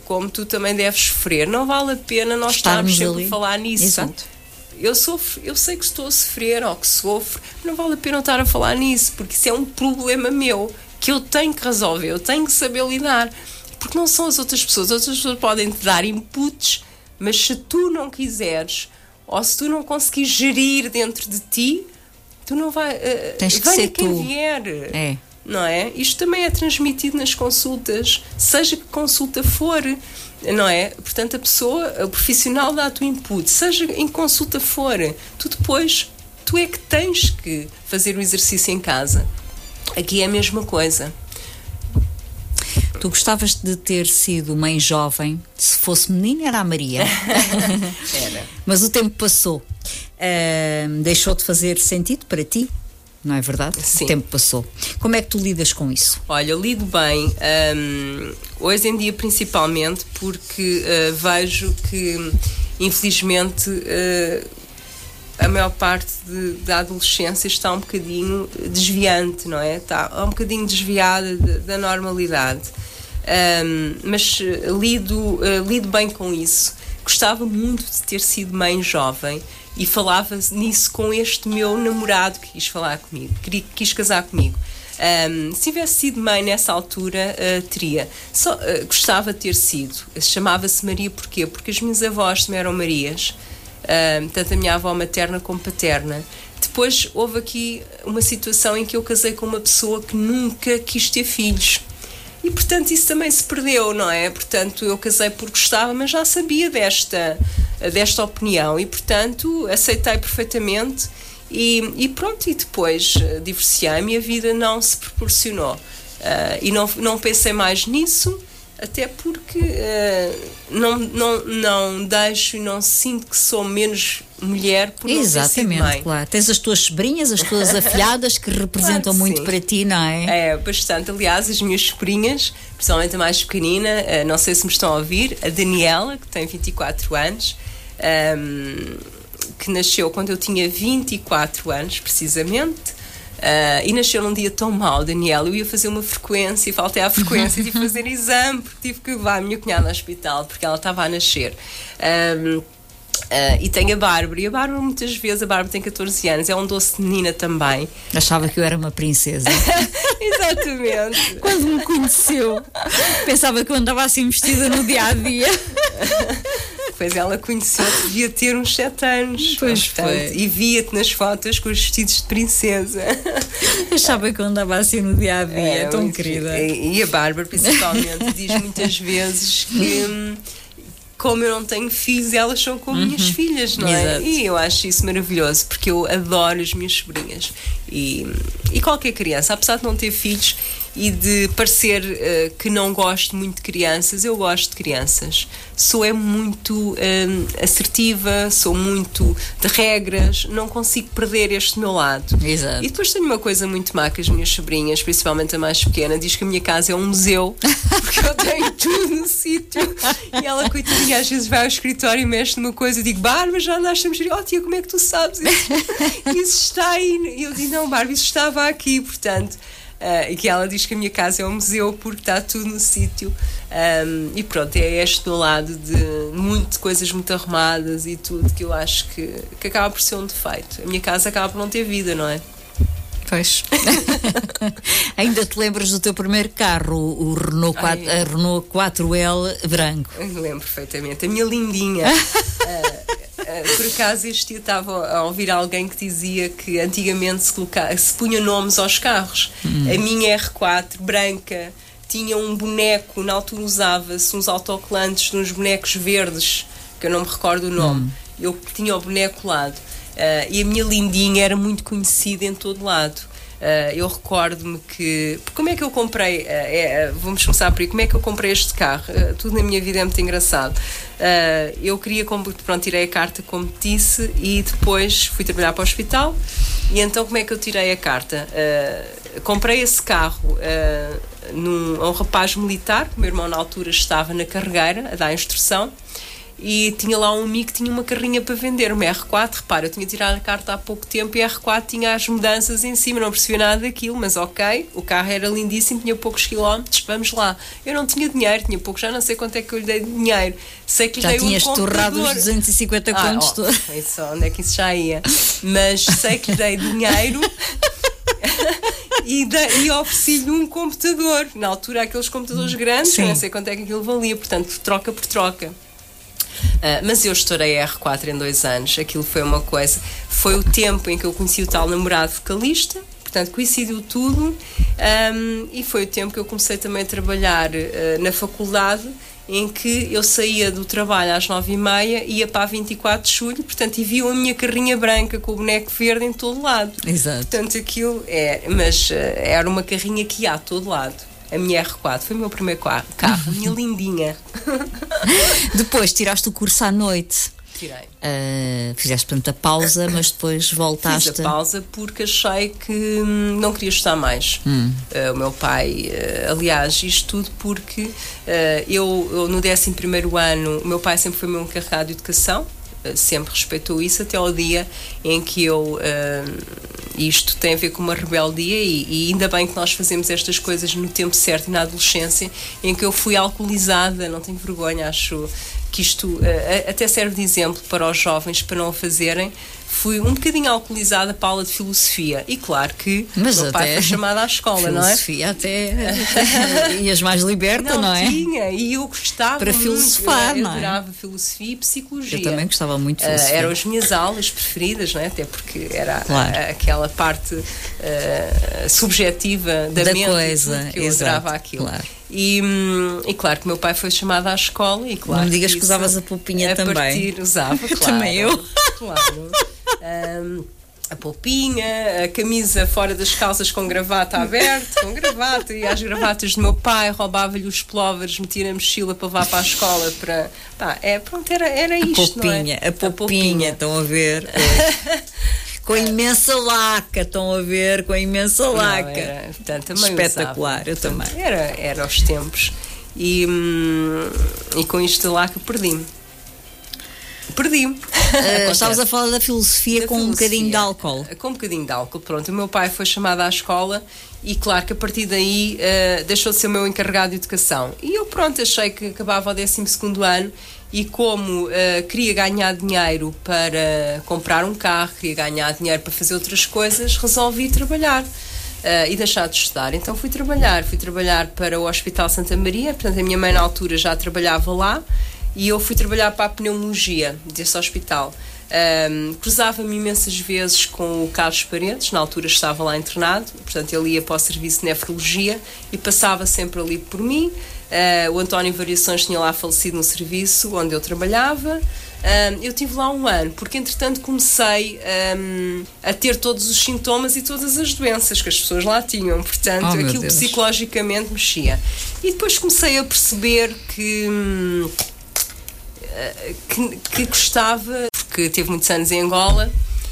como tu também deves sofrer. Não vale a pena nós estarmos, estarmos sempre ali. a falar nisso. Exato. Eu sofro, eu sei que estou a sofrer ou que sofro, não vale a pena estar a falar nisso, porque isso é um problema meu que eu tenho que resolver, eu tenho que saber lidar. Porque não são as outras pessoas, as outras pessoas podem te dar inputs mas se tu não quiseres, ou se tu não conseguires gerir dentro de ti, tu não vai. Uh, Tens que ser quem tu. vier. É. Não é? Isto também é transmitido nas consultas, seja que consulta for, não é? Portanto, a pessoa, o profissional dá o input, seja em consulta for, tu depois, tu é que tens que fazer o exercício em casa. Aqui é a mesma coisa. Tu gostavas de ter sido mãe jovem, se fosse menina era a Maria. era. Mas o tempo passou. Uh, deixou de fazer sentido para ti? Não é verdade? Sim. O tempo passou. Como é que tu lidas com isso? Olha, eu lido bem, um, hoje em dia principalmente, porque uh, vejo que, infelizmente, uh, a maior parte de, da adolescência está um bocadinho desviante, não é? Está um bocadinho desviada de, da normalidade. Um, mas eh, lido, uh, lido bem com isso. Gostava muito de ter sido mãe jovem e falava nisso com este meu namorado que quis falar comigo, que quis casar comigo. Um, se tivesse sido mãe nessa altura, uh, teria. Só, uh, gostava de ter sido. Chamava-se Maria porquê? Porque as minhas avós também eram Marias, tanto a minha avó materna como paterna. Depois houve aqui uma situação em que eu casei com uma pessoa que nunca quis ter filhos. E portanto isso também se perdeu, não é? Portanto, eu casei porque gostava, mas já sabia desta, desta opinião e portanto aceitei perfeitamente e, e pronto, e depois uh, divorciei-me a vida não se proporcionou. Uh, e não, não pensei mais nisso, até porque uh, não, não, não deixo e não sinto que sou menos mulher por Exatamente, não ter sido claro. Tens as tuas sobrinhas, as tuas afilhadas que representam claro que muito sim. para ti, não é? É, bastante. Aliás, as minhas sobrinhas, principalmente a mais pequenina, uh, não sei se me estão a ouvir, a Daniela, que tem 24 anos, um, ehm, que nasceu quando eu tinha 24 anos, precisamente. Uh, e nasceu num dia tão mau, Daniela. Eu ia fazer uma frequência e faltei à frequência tive que fazer exame porque tive que levar a minha cunhada ao hospital porque ela estava a nascer. Um, Uh, e tem a Bárbara, e a Bárbara muitas vezes, a Bárbara tem 14 anos, é um doce menina também. Achava que eu era uma princesa. Exatamente. Quando me conheceu, pensava que eu andava assim vestida no dia a dia. Pois ela conheceu que devia ter uns 7 anos. Pois portanto, foi. E via-te nas fotos com os vestidos de princesa. Achava que eu andava assim no dia a dia, é, tão querida. E, a Bárbara, principalmente, diz muitas vezes que hum, como eu não tenho filhos, elas são como uhum. minhas filhas, não é? Exato. E eu acho isso maravilhoso, porque eu adoro as minhas sobrinhas. E, e qualquer criança, apesar de não ter filhos, e de parecer uh, que não gosto muito de crianças, eu gosto de crianças. Sou é muito uh, assertiva, sou muito de regras, não consigo perder este meu lado. Exato. E depois tenho uma coisa muito má que as minhas sobrinhas, principalmente a mais pequena, diz que a minha casa é um museu, porque eu tenho tudo no sítio. E ela, coitadinha, às vezes vai ao escritório e mexe numa coisa e digo, Bárbara, já a mexer. Oh, tia, como é que tu sabes isso? Isso está aí. E eu digo, não, Bárbara, isso estava aqui, portanto. Uh, e que ela diz que a minha casa é um museu porque está tudo no sítio. Um, e pronto, é este meu lado de muito coisas muito arrumadas e tudo que eu acho que, que acaba por ser um defeito. A minha casa acaba por não ter vida, não é? Pois. Ainda te lembras do teu primeiro carro, o Renault, 4, a Renault 4L branco? Eu lembro perfeitamente. A minha lindinha. uh, Uh, por acaso este dia estava a ouvir alguém que dizia que antigamente se, coloca, se punha nomes aos carros. Hum. A minha R4 branca tinha um boneco, na altura usava-se uns autocolantes de uns bonecos verdes, que eu não me recordo o nome. Hum. Eu tinha o boneco lado. Uh, e a minha lindinha era muito conhecida em todo lado. Uh, eu recordo-me que. Como é que eu comprei? Uh, é, vamos começar por aí. Como é que eu comprei este carro? Tudo na minha vida é muito engraçado. eu queria. Pronto, tirei a carta, como disse, e depois fui trabalhar para o hospital. E então, como é que eu tirei a carta? comprei esse carro num, a um rapaz militar, o meu irmão na altura estava na carregueira a dar instrução e tinha lá um amigo que tinha uma carrinha para vender, uma R4. Repara, eu tinha tirado a carta há pouco tempo e a R4 tinha as mudanças em cima, não percebia nada daquilo, mas ok, o carro era lindíssimo, tinha poucos quilómetros, vamos lá. Eu não tinha dinheiro, tinha pouco, já não sei quanto é que eu lhe dei de dinheiro. Sei que já lhe dei tinhas um torrado os 250 ah, contos oh, todos. Isso, onde é que isso já ia? Mas sei que lhe dei dinheiro. e, e ofereci-lhe um computador. Na altura, aqueles computadores grandes, não sei quanto é que aquilo valia, portanto, troca por troca. Uh, mas eu estourei a R4 em dois anos. Aquilo foi uma coisa. Foi o tempo em que eu conheci o tal namorado vocalista. Portanto, coincidiu tudo. Um, e foi o tempo que eu comecei também a trabalhar uh, na faculdade em que eu saía do trabalho às nove e meia e ia para a 24 de julho, portanto, e viam a minha carrinha branca com o boneco verde em todo lado. Exato. Portanto, aquilo é, mas uh, era uma carrinha que ia a todo lado a minha R4. Foi o meu primeiro carro, a minha lindinha. Depois tiraste o curso à noite. Tirei. Uh, fizeste, portanto, a pausa, mas depois voltaste. Fiz a pausa porque achei que hum, não queria estudar mais. Hum. Uh, o meu pai, uh, aliás, isto tudo porque eu, eu, no 11 ano, o meu pai sempre foi meu encarregado de educação, sempre respeitou isso até ao dia em que eu isto tem a ver com uma rebeldia e, e, ainda bem que nós fazemos estas coisas no tempo certo na adolescência em que eu fui alcoolizada, não tenho vergonha, acho que isto uh, até serve de exemplo para os jovens para não o fazerem fui um bocadinho alcoolizada para a aula de filosofia. E claro que Mas meu pai foi chamado à escola, não é? Filosofia até ias mais liberta, não, não é? tinha, e eu gostava Para muito, filosofar, eu, não é? adorava filosofia e psicologia. Eu também gostava muito de filosofia. Uh, eram as minhas aulas preferidas, não é? Até porque era claro. a, aquela parte uh, subjetiva da, da mente coisa, que eu exato, adorava aquilo. Claro. E, hum, e, claro que meu pai foi chamado à escola e claro Não me digas que, que usavas a poupinha a também. Partir, usava, claro. também eu. Claro. Um, a polpinha, a camisa fora das calças com gravata aberta, com gravata, e as gravatas do meu pai, roubava-lhe os plovers, metia na mochila para levar para a escola para. Pá, é, pronto, era, era isto. A polpinha, é? a, polpinha, estão a ver. com a imensa laca, estão a ver, com a imensa laca. Não, era, portanto, Espetacular, usava. eu também. Era, era os tempos. E, hum, e com isto da laca perdi-me. Perdi-me. Uh, estavas a falar da filosofia da com filosofia, um bocadinho de álcool. Com um bocadinho de álcool, pronto. O meu pai foi chamado à escola e, claro, que a partir daí uh, deixou de ser o meu encarregado de educação. E eu, pronto, achei que acabava o 12 ano e como uh, queria ganhar dinheiro para comprar um carro, queria ganhar dinheiro para fazer outras coisas, resolvi trabalhar. Uh, e deixar de estudar. Então fui trabalhar, fui trabalhar para o Hospital Santa Maria, portanto a minha mãe na altura já trabalhava lá e eu fui trabalhar para a pneumologia desse hospital. Um, Cruzava-me imensas vezes com o Carlos Paredes, na altura estava lá internado, portanto ele ia para o serviço de nefrologia e passava sempre ali por mim. Uh, o António Variações tinha lá falecido no serviço onde eu trabalhava. Um, eu tive lá um ano, porque entretanto comecei um, a ter todos os sintomas e todas as doenças que as pessoas lá tinham, portanto oh, aquilo psicologicamente mexia. E depois comecei a perceber que. Hum, que, que gostava, porque teve muitos anos em Angola.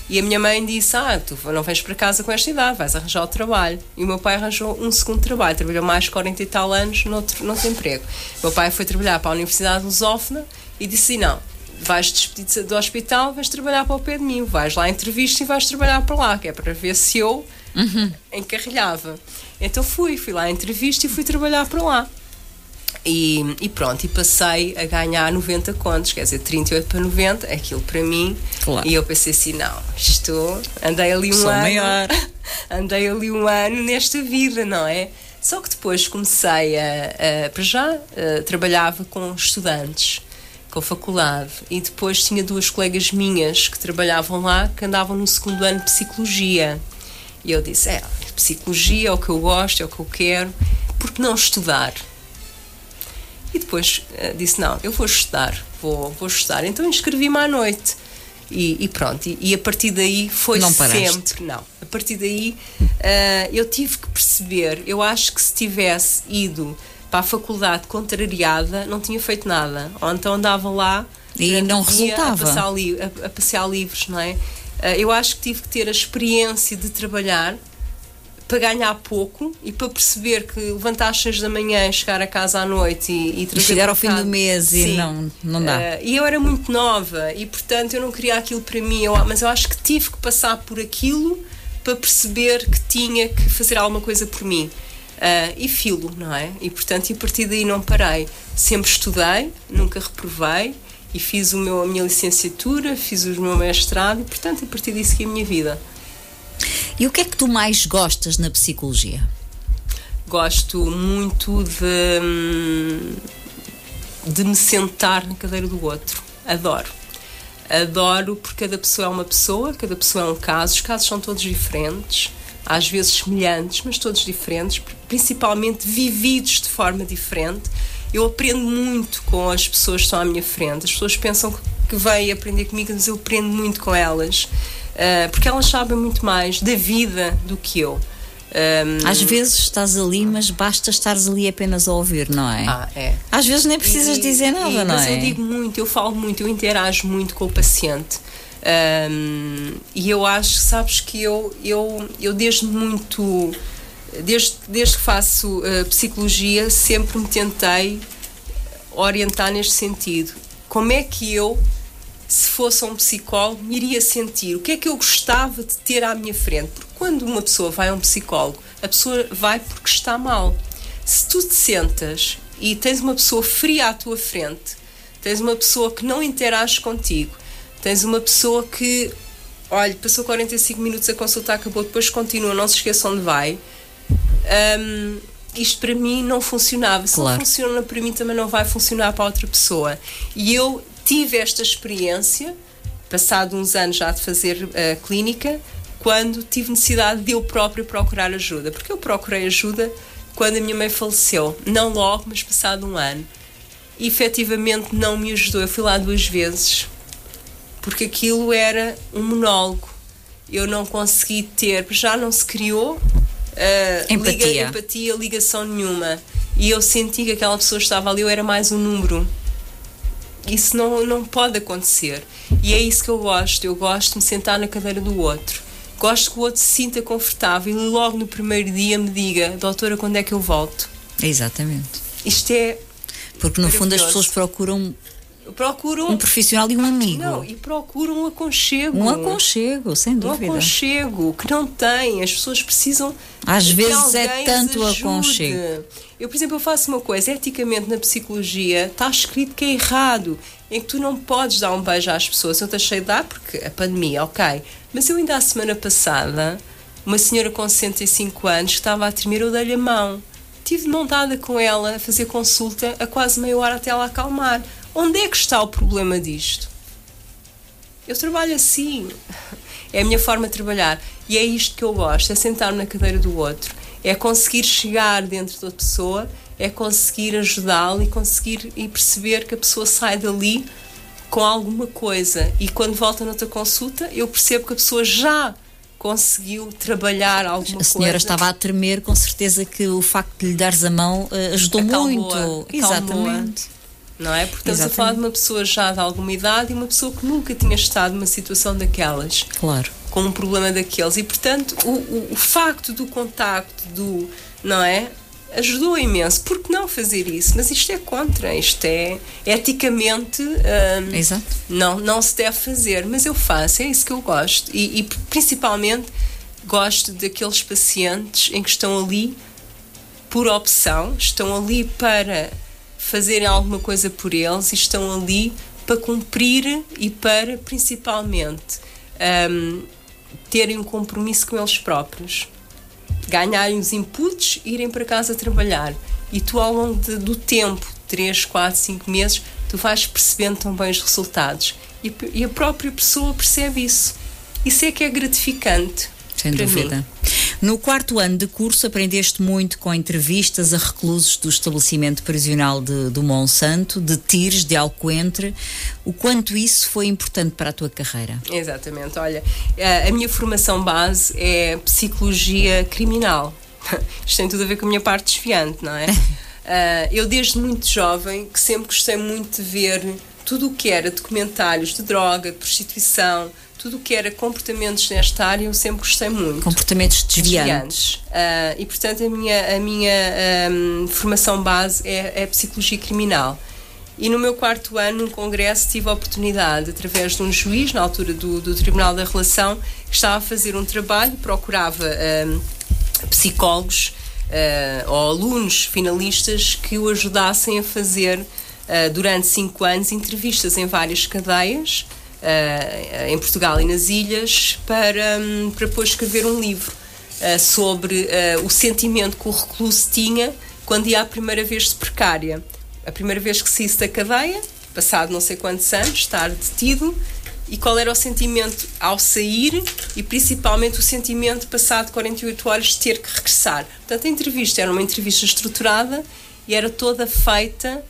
E a minha mãe disse: Ah, tu não vens para casa com esta idade, vais arranjar o trabalho. E o meu pai arranjou um segundo trabalho, trabalhou mais de 40 e tal anos noutro, noutro emprego. O meu pai foi trabalhar para a Universidade de Lusófona e disse: Não, vais despedir do hospital, vais trabalhar para o pé de mim, vais lá à entrevista e vais trabalhar para lá, que é para ver se eu uhum. encarrilhava. Então fui, fui lá à entrevista e fui trabalhar para lá. E, e, pronto, e passei a ganhar 90 contos, quer dizer, 38 para 90, aquilo para mim. Claro. E eu pensei assim: não, estou. Andei ali um Sou ano. Maior. Andei ali um ano nesta vida, não é? Só que depois comecei a. a para já, a, trabalhava com estudantes, com a faculdade, e depois tinha duas colegas minhas que trabalhavam lá que andavam no segundo ano de psicologia. E eu disse: é, psicologia é o que eu gosto, é o que eu quero, porque não estudar? E depois uh, disse: Não, eu vou estudar, vou, vou estudar. Então inscrevi-me à noite. E, e pronto, e, e, a partir daí foi não sempre. Não, a partir daí uh, eu tive que perceber. Eu acho que se tivesse ido para a faculdade contrariada, não tinha feito nada. Ou então andava lá e não resultava. A passear, a, a passear livros, não é? Uh, eu acho que tive que ter a experiência de trabalhar para ganhar pouco e para perceber que levantar às 6 da manhã, chegar a casa à noite e, e, e chegar ao fim do mês Sim. e não, não dá. Uh, e eu era muito nova e, portanto, eu não queria aquilo para mim, eu, mas eu acho que tive que passar por aquilo para perceber que tinha que fazer alguma coisa por mim. Uh, e filo, não é? E, portanto, e a partir daí não parei. Sempre estudei, nunca reprovei e fiz o meu, a minha licenciatura, fiz o meu mestrado e, portanto, a partir disso que é a minha vida. E o que é que tu mais gostas na psicologia? Gosto muito de, hum, de me sentar na cadeira do outro. Adoro. Adoro porque cada pessoa é uma pessoa, cada pessoa é um caso, os casos são todos diferentes, às vezes semelhantes, mas todos diferentes, principalmente vividos de forma diferente. Eu aprendo muito com as pessoas que estão à minha frente. As pessoas pensam que vêm aprender comigo, mas eu aprendo muito com elas. Uh, porque elas sabem muito mais da vida do que eu. Um, Às vezes estás ali, mas basta estares ali apenas a ouvir, não é? Ah, é. Às vezes nem precisas e, dizer nada, e, não mas é? Mas eu digo muito, eu falo muito, eu interajo muito com o paciente. Um, e eu acho, sabes, que eu, eu, eu desde muito. Desde, desde que faço uh, psicologia, sempre me tentei orientar neste sentido. Como é que eu se fosse um psicólogo, me iria sentir? O que é que eu gostava de ter à minha frente? Porque quando uma pessoa vai a um psicólogo, a pessoa vai porque está mal. Se tu te sentas e tens uma pessoa fria à tua frente, tens uma pessoa que não interage contigo, tens uma pessoa que, olha, passou 45 minutos a consulta, acabou, depois continua, não se esqueça onde vai. Um, isto para mim não funcionava. Se claro. não funciona para mim, também não vai funcionar para outra pessoa. E eu tive esta experiência, passado uns anos já de fazer a uh, clínica, quando tive necessidade de eu própria procurar ajuda. Porque eu procurei ajuda quando a minha mãe faleceu. Não logo, mas passado um ano. E efetivamente não me ajudou. Eu fui lá duas vezes, porque aquilo era um monólogo. Eu não consegui ter, já não se criou uh, empatia. Liga, empatia, ligação nenhuma. E eu senti que aquela pessoa estava ali, eu era mais um número isso não, não pode acontecer. E é isso que eu gosto. Eu gosto de me sentar na cadeira do outro. Gosto que o outro se sinta confortável e logo no primeiro dia me diga: Doutora, quando é que eu volto? Exatamente. Isto é. Porque no fundo as pessoas procuram procuram um profissional e um amigo. Não, e procuram um aconchego. Um aconchego, sem dúvida. Um aconchego que não tem. As pessoas precisam. Às vezes é tanto aconchego. Eu, por exemplo, eu faço uma coisa, eticamente na psicologia está escrito que é errado, em que tu não podes dar um beijo às pessoas. Eu deixei de dar porque a pandemia, ok. Mas eu ainda a semana passada, uma senhora com 65 anos que estava a tremer, eu dei-lhe a mão. Tive de mão dada com ela a fazer consulta a quase meia hora até ela acalmar. Onde é que está o problema disto? Eu trabalho assim. É a minha forma de trabalhar. E é isto que eu gosto: é sentar-me na cadeira do outro é conseguir chegar dentro da pessoa, é conseguir ajudá-lo e conseguir e perceber que a pessoa sai dali com alguma coisa. E quando volta noutra consulta, eu percebo que a pessoa já conseguiu trabalhar alguma coisa. A senhora coisa. estava a tremer, com certeza que o facto de lhe dares a mão uh, ajudou muito. Exatamente. Não é? Porque estamos Exatamente. a falar de uma pessoa já de alguma idade e uma pessoa que nunca tinha estado numa situação daquelas. Claro com um problema daqueles. E, portanto, o, o, o facto do contacto, do, não é? Ajudou imenso. Por que não fazer isso? Mas isto é contra, isto é eticamente. Um, Exato. Não, não se deve fazer, mas eu faço, é isso que eu gosto. E, e principalmente gosto daqueles pacientes em que estão ali por opção, estão ali para fazerem alguma coisa por eles e estão ali para cumprir e para principalmente um, terem um compromisso com eles próprios, ganharem os inputs e irem para casa trabalhar. E tu, ao longo de, do tempo 3, 4, 5 meses tu vais percebendo também os resultados. E, e a própria pessoa percebe isso. Isso é que é gratificante. Sem dúvida. Mim. No quarto ano de curso aprendeste muito com entrevistas a reclusos do estabelecimento prisional de, do Monsanto, de Tires, de Alcoentre. O quanto isso foi importante para a tua carreira? Exatamente. Olha, a minha formação base é psicologia criminal. Isto tem tudo a ver com a minha parte desfiante, não é? Uh, eu, desde muito jovem, que sempre gostei muito de ver tudo o que era documentários de droga, de prostituição, tudo o que era comportamentos nesta área, eu sempre gostei muito. Comportamentos desviantes. desviantes. Uh, e, portanto, a minha, a minha um, formação base é, é psicologia criminal. E no meu quarto ano, num congresso, tive a oportunidade, através de um juiz, na altura do, do Tribunal da Relação, que estava a fazer um trabalho, procurava um, psicólogos uh, ou alunos finalistas que o ajudassem a fazer, uh, durante cinco anos, entrevistas em várias cadeias, uh, em Portugal e nas ilhas, para, um, para depois escrever um livro sobre o sentimento que o recluso tinha quando ia a primeira vez de precária. A primeira vez que saísse da cadeia, passado não sei quantos anos, estar detido, e qual era o sentimento ao sair e principalmente o sentimento passado 48 horas de ter que regressar. Portanto, a entrevista era uma entrevista estruturada e era toda feita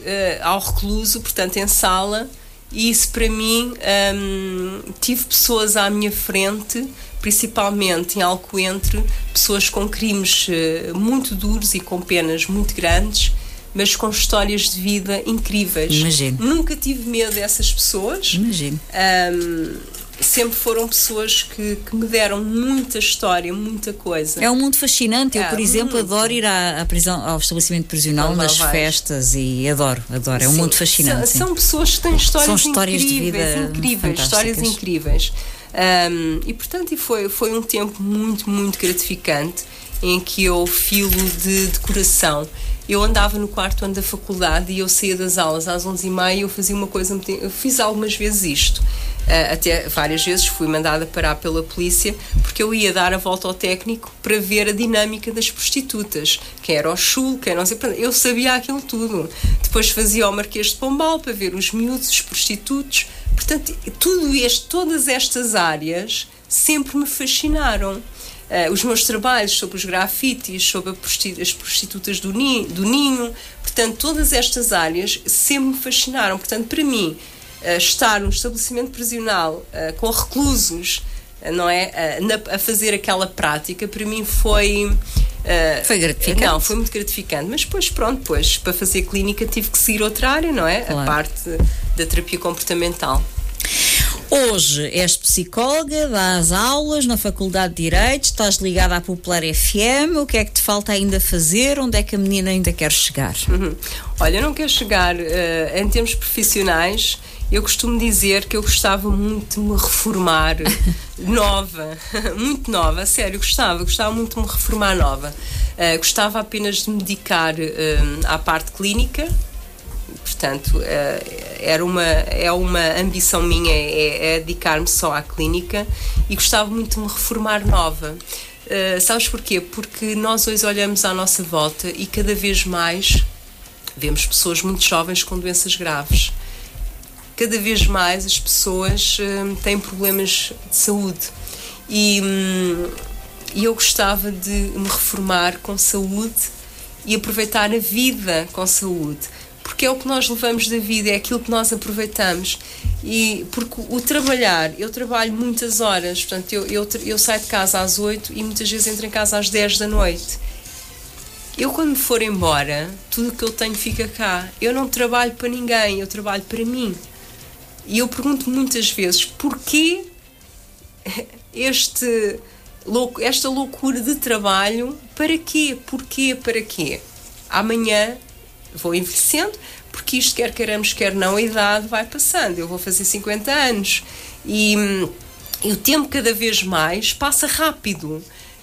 uh, ao recluso, portanto, em sala. E isso para mim, um, tive pessoas à minha frente, principalmente em Alcoentre, pessoas com crimes uh, muito duros e com penas muito grandes mas com histórias de vida incríveis. Imagino. Nunca tive medo dessas pessoas. Imagino. Um, sempre foram pessoas que, que, me deram muita história, muita coisa. É um mundo fascinante. Eu, é, por exemplo, muito. adoro ir à, à, prisão, ao estabelecimento prisional Não, nas festas e adoro, adoro. É um sim, mundo fascinante. São, são, pessoas que têm histórias, são histórias incríveis, de vida incríveis, histórias incríveis. Um, e portanto, foi, foi um tempo muito, muito gratificante em que eu filo de, de coração eu andava no quarto ano da faculdade e eu saía das aulas às 11h30 e eu fazia uma coisa, eu fiz algumas vezes isto. Uh, até várias vezes fui mandada parar pela polícia porque eu ia dar a volta ao técnico para ver a dinâmica das prostitutas, quem era o chul, quem não sei, eu sabia aquilo tudo. Depois fazia o Marquês de Pombal para ver os miúdos, os prostitutos. Portanto, tudo este, todas estas áreas sempre me fascinaram. Uh, os meus trabalhos sobre os grafites, sobre as prostitutas do ninho, do ninho, portanto, todas estas áreas sempre me fascinaram. Portanto, para mim, estar num estabelecimento prisional uh, com reclusos, não é? A fazer aquela prática, para mim foi. foi gratificante? Não, foi muito gratificante. Mas depois, pronto, depois, para fazer clínica, tive que seguir outra área, não é? Claro. A parte da terapia comportamental. Hoje és psicóloga, dás aulas na Faculdade de Direito, estás ligada à Popular FM. O que é que te falta ainda fazer? Onde é que a menina ainda quer chegar? Uhum. Olha, eu não quero chegar uh, em termos profissionais. Eu costumo dizer que eu gostava muito de me reformar nova, muito nova, sério, gostava, gostava muito de me reformar nova. Uh, gostava apenas de me dedicar uh, à parte clínica, portanto, eh, era uma, é uma ambição minha, é, é dedicar-me só à clínica e gostava muito de me reformar nova. Uh, sabes porquê? Porque nós hoje olhamos à nossa volta e cada vez mais vemos pessoas muito jovens com doenças graves. Cada vez mais as pessoas uh, têm problemas de saúde. E, um, e eu gostava de me reformar com saúde e aproveitar a vida com saúde porque é o que nós levamos da vida, é aquilo que nós aproveitamos. E porque o trabalhar, eu trabalho muitas horas, portanto, eu, eu, eu saio de casa às 8 e muitas vezes entro em casa às 10 da noite. Eu, quando me for embora, tudo o que eu tenho fica cá. Eu não trabalho para ninguém, eu trabalho para mim. E eu pergunto muitas vezes porquê este, esta loucura de trabalho, para quê? Porquê? Para quê? Amanhã vou envelhecendo, porque isto, quer queiramos, quer não, a idade vai passando. Eu vou fazer 50 anos e, e o tempo cada vez mais passa rápido.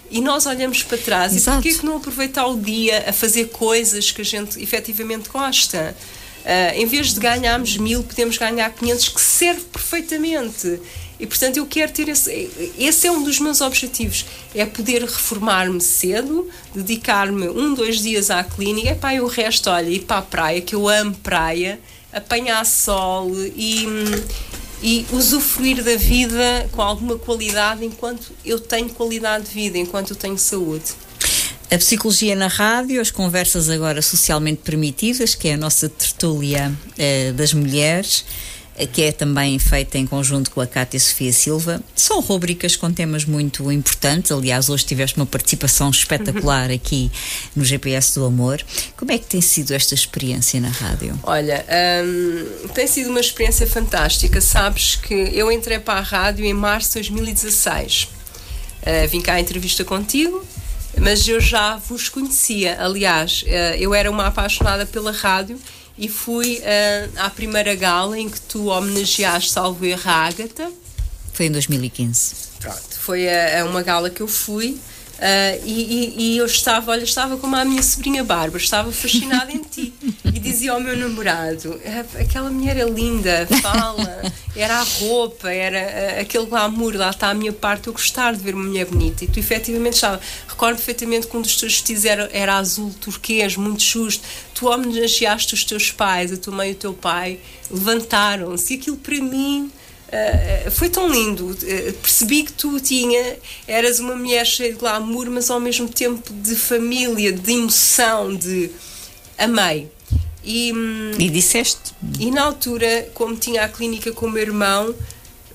E nós olhamos para trás Exato. e porquê que não aproveitar o dia a fazer coisas que a gente efetivamente gosta? Uh, em vez de ganharmos mil, podemos ganhar 500, que serve perfeitamente. E portanto eu quero ter esse. Esse é um dos meus objetivos: é poder reformar-me cedo, dedicar-me um, dois dias à clínica, e pá, e o resto, olha, ir para a praia, que eu amo praia, apanhar sol e, e usufruir da vida com alguma qualidade enquanto eu tenho qualidade de vida, enquanto eu tenho saúde. A psicologia na rádio, as conversas agora socialmente permitidas, que é a nossa tertúlia eh, das mulheres que é também feita em conjunto com a Cátia Sofia Silva. São rubricas com temas muito importantes. Aliás, hoje tiveste uma participação espetacular uhum. aqui no GPS do Amor. Como é que tem sido esta experiência na rádio? Olha, hum, tem sido uma experiência fantástica. Sabes que eu entrei para a rádio em março de 2016. Uh, vim cá à entrevista contigo mas eu já vos conhecia. Aliás, uh, eu era uma apaixonada pela rádio e fui uh, à primeira gala em que tu homenageaste, salvo erro, a Ágata. Foi em 2015. Pronto, foi a, a uma gala que eu fui. Uh, e, e, e, eu estava, olha, estava como a minha sobrinha Bárbara, estava fascinada em ti. E dizia ao meu namorado: ah, aquela mulher é linda, fala, era a roupa, era uh, aquele glamour, lá está a minha parte, eu gostar de ver uma mulher bonita. E tu efetivamente estava. Recordo perfeitamente que um dos teus vestidos era, era azul turquês, muito justo. Tu homenageaste os teus pais, a tua mãe e o teu pai, levantaram-se. E aquilo para mim Uh, foi tão lindo. Uh, percebi que tu tinha, eras uma mulher cheia de glamour, mas ao mesmo tempo de família, de emoção, de amei. E, e disseste? E na altura, como tinha a clínica com o meu irmão,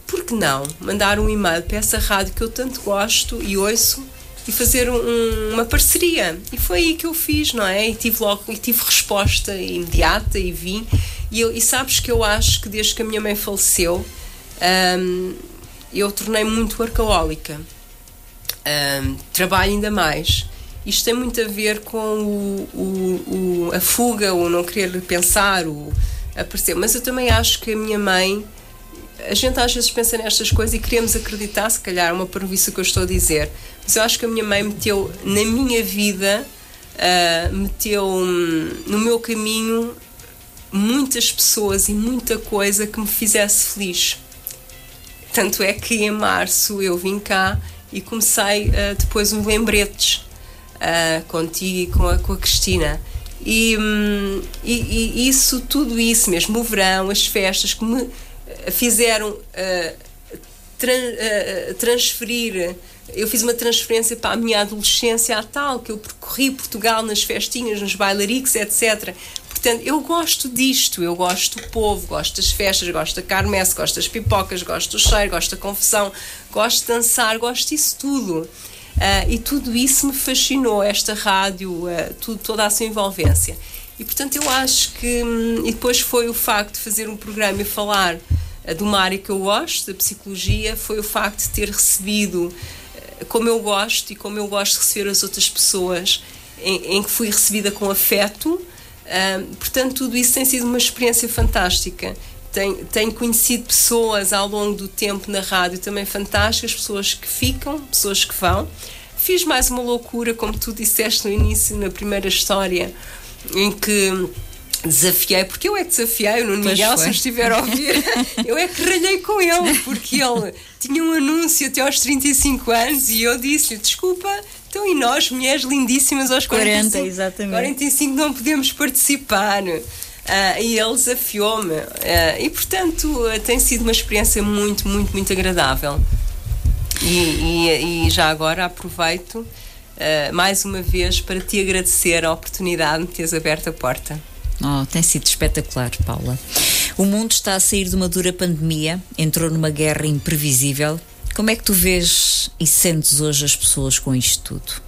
por que não mandar um e-mail para essa rádio que eu tanto gosto e ouço e fazer um, uma parceria? E foi aí que eu fiz, não é? E tive logo e tive resposta imediata e vim. E, eu, e sabes que eu acho que desde que a minha mãe faleceu, um, eu tornei-me muito arcaólica. Um, trabalho ainda mais. Isto tem muito a ver com o, o, o, a fuga, o não querer pensar, o aparecer. Mas eu também acho que a minha mãe. A gente às vezes pensa nestas coisas e queremos acreditar, se calhar, uma prejuízo que eu estou a dizer. Mas eu acho que a minha mãe meteu na minha vida, uh, meteu no meu caminho muitas pessoas e muita coisa que me fizesse feliz. Tanto é que em março eu vim cá e comecei uh, depois uns lembretes uh, contigo e com a, com a Cristina. E, um, e, e, isso, tudo isso mesmo, o verão, as festas que me fizeram uh, transferir. Eu fiz uma transferência para a minha adolescência a tal, que eu percorri Portugal nas festinhas, nos bailaricos, etc. Portanto, eu gosto disto, eu gosto do povo, gosto das festas, gosto da carmesse, gosto das pipocas, gosto do cheiro, gosto da confusão, gosto de dançar, gosto disso tudo. Uh, e tudo isso me fascinou, esta rádio, uh, tudo, toda a sua envolvência. E portanto eu acho que. Hum, e depois foi o facto de fazer um programa e falar uh, de uma área que eu gosto, da psicologia, foi o facto de ter recebido como eu gosto e como eu gosto de receber as outras pessoas, em, em que fui recebida com afeto portanto, tudo isso tem sido uma experiência fantástica. Tenho, tenho, conhecido pessoas ao longo do tempo na rádio também fantásticas, pessoas que ficam, pessoas que vão. Fiz mais uma loucura, como tu disseste no início, na primeira história, em que desafiei, porque eu é que desafiei o Nuno Miguel, se estiver a ouvir, eu é que ralhei com ele, porque ele tinha um anúncio até aos 35 anos e eu disse-lhe: desculpa, então, e nós, mulheres lindíssimas aos 45, 40, exatamente. 45 não podemos participar. Uh, e ele desafiou-me. Uh, e, portanto, uh, tem sido uma experiência muito, muito, muito agradável. E, e, e já agora aproveito mais uma vez para te agradecer a oportunidade de me teres aberto a porta. Oh, tem sido espetacular, Paula. O mundo está a sair de uma dura pandemia, entrou numa guerra imprevisível como é que tu vês e sentes hoje as pessoas com isto tudo?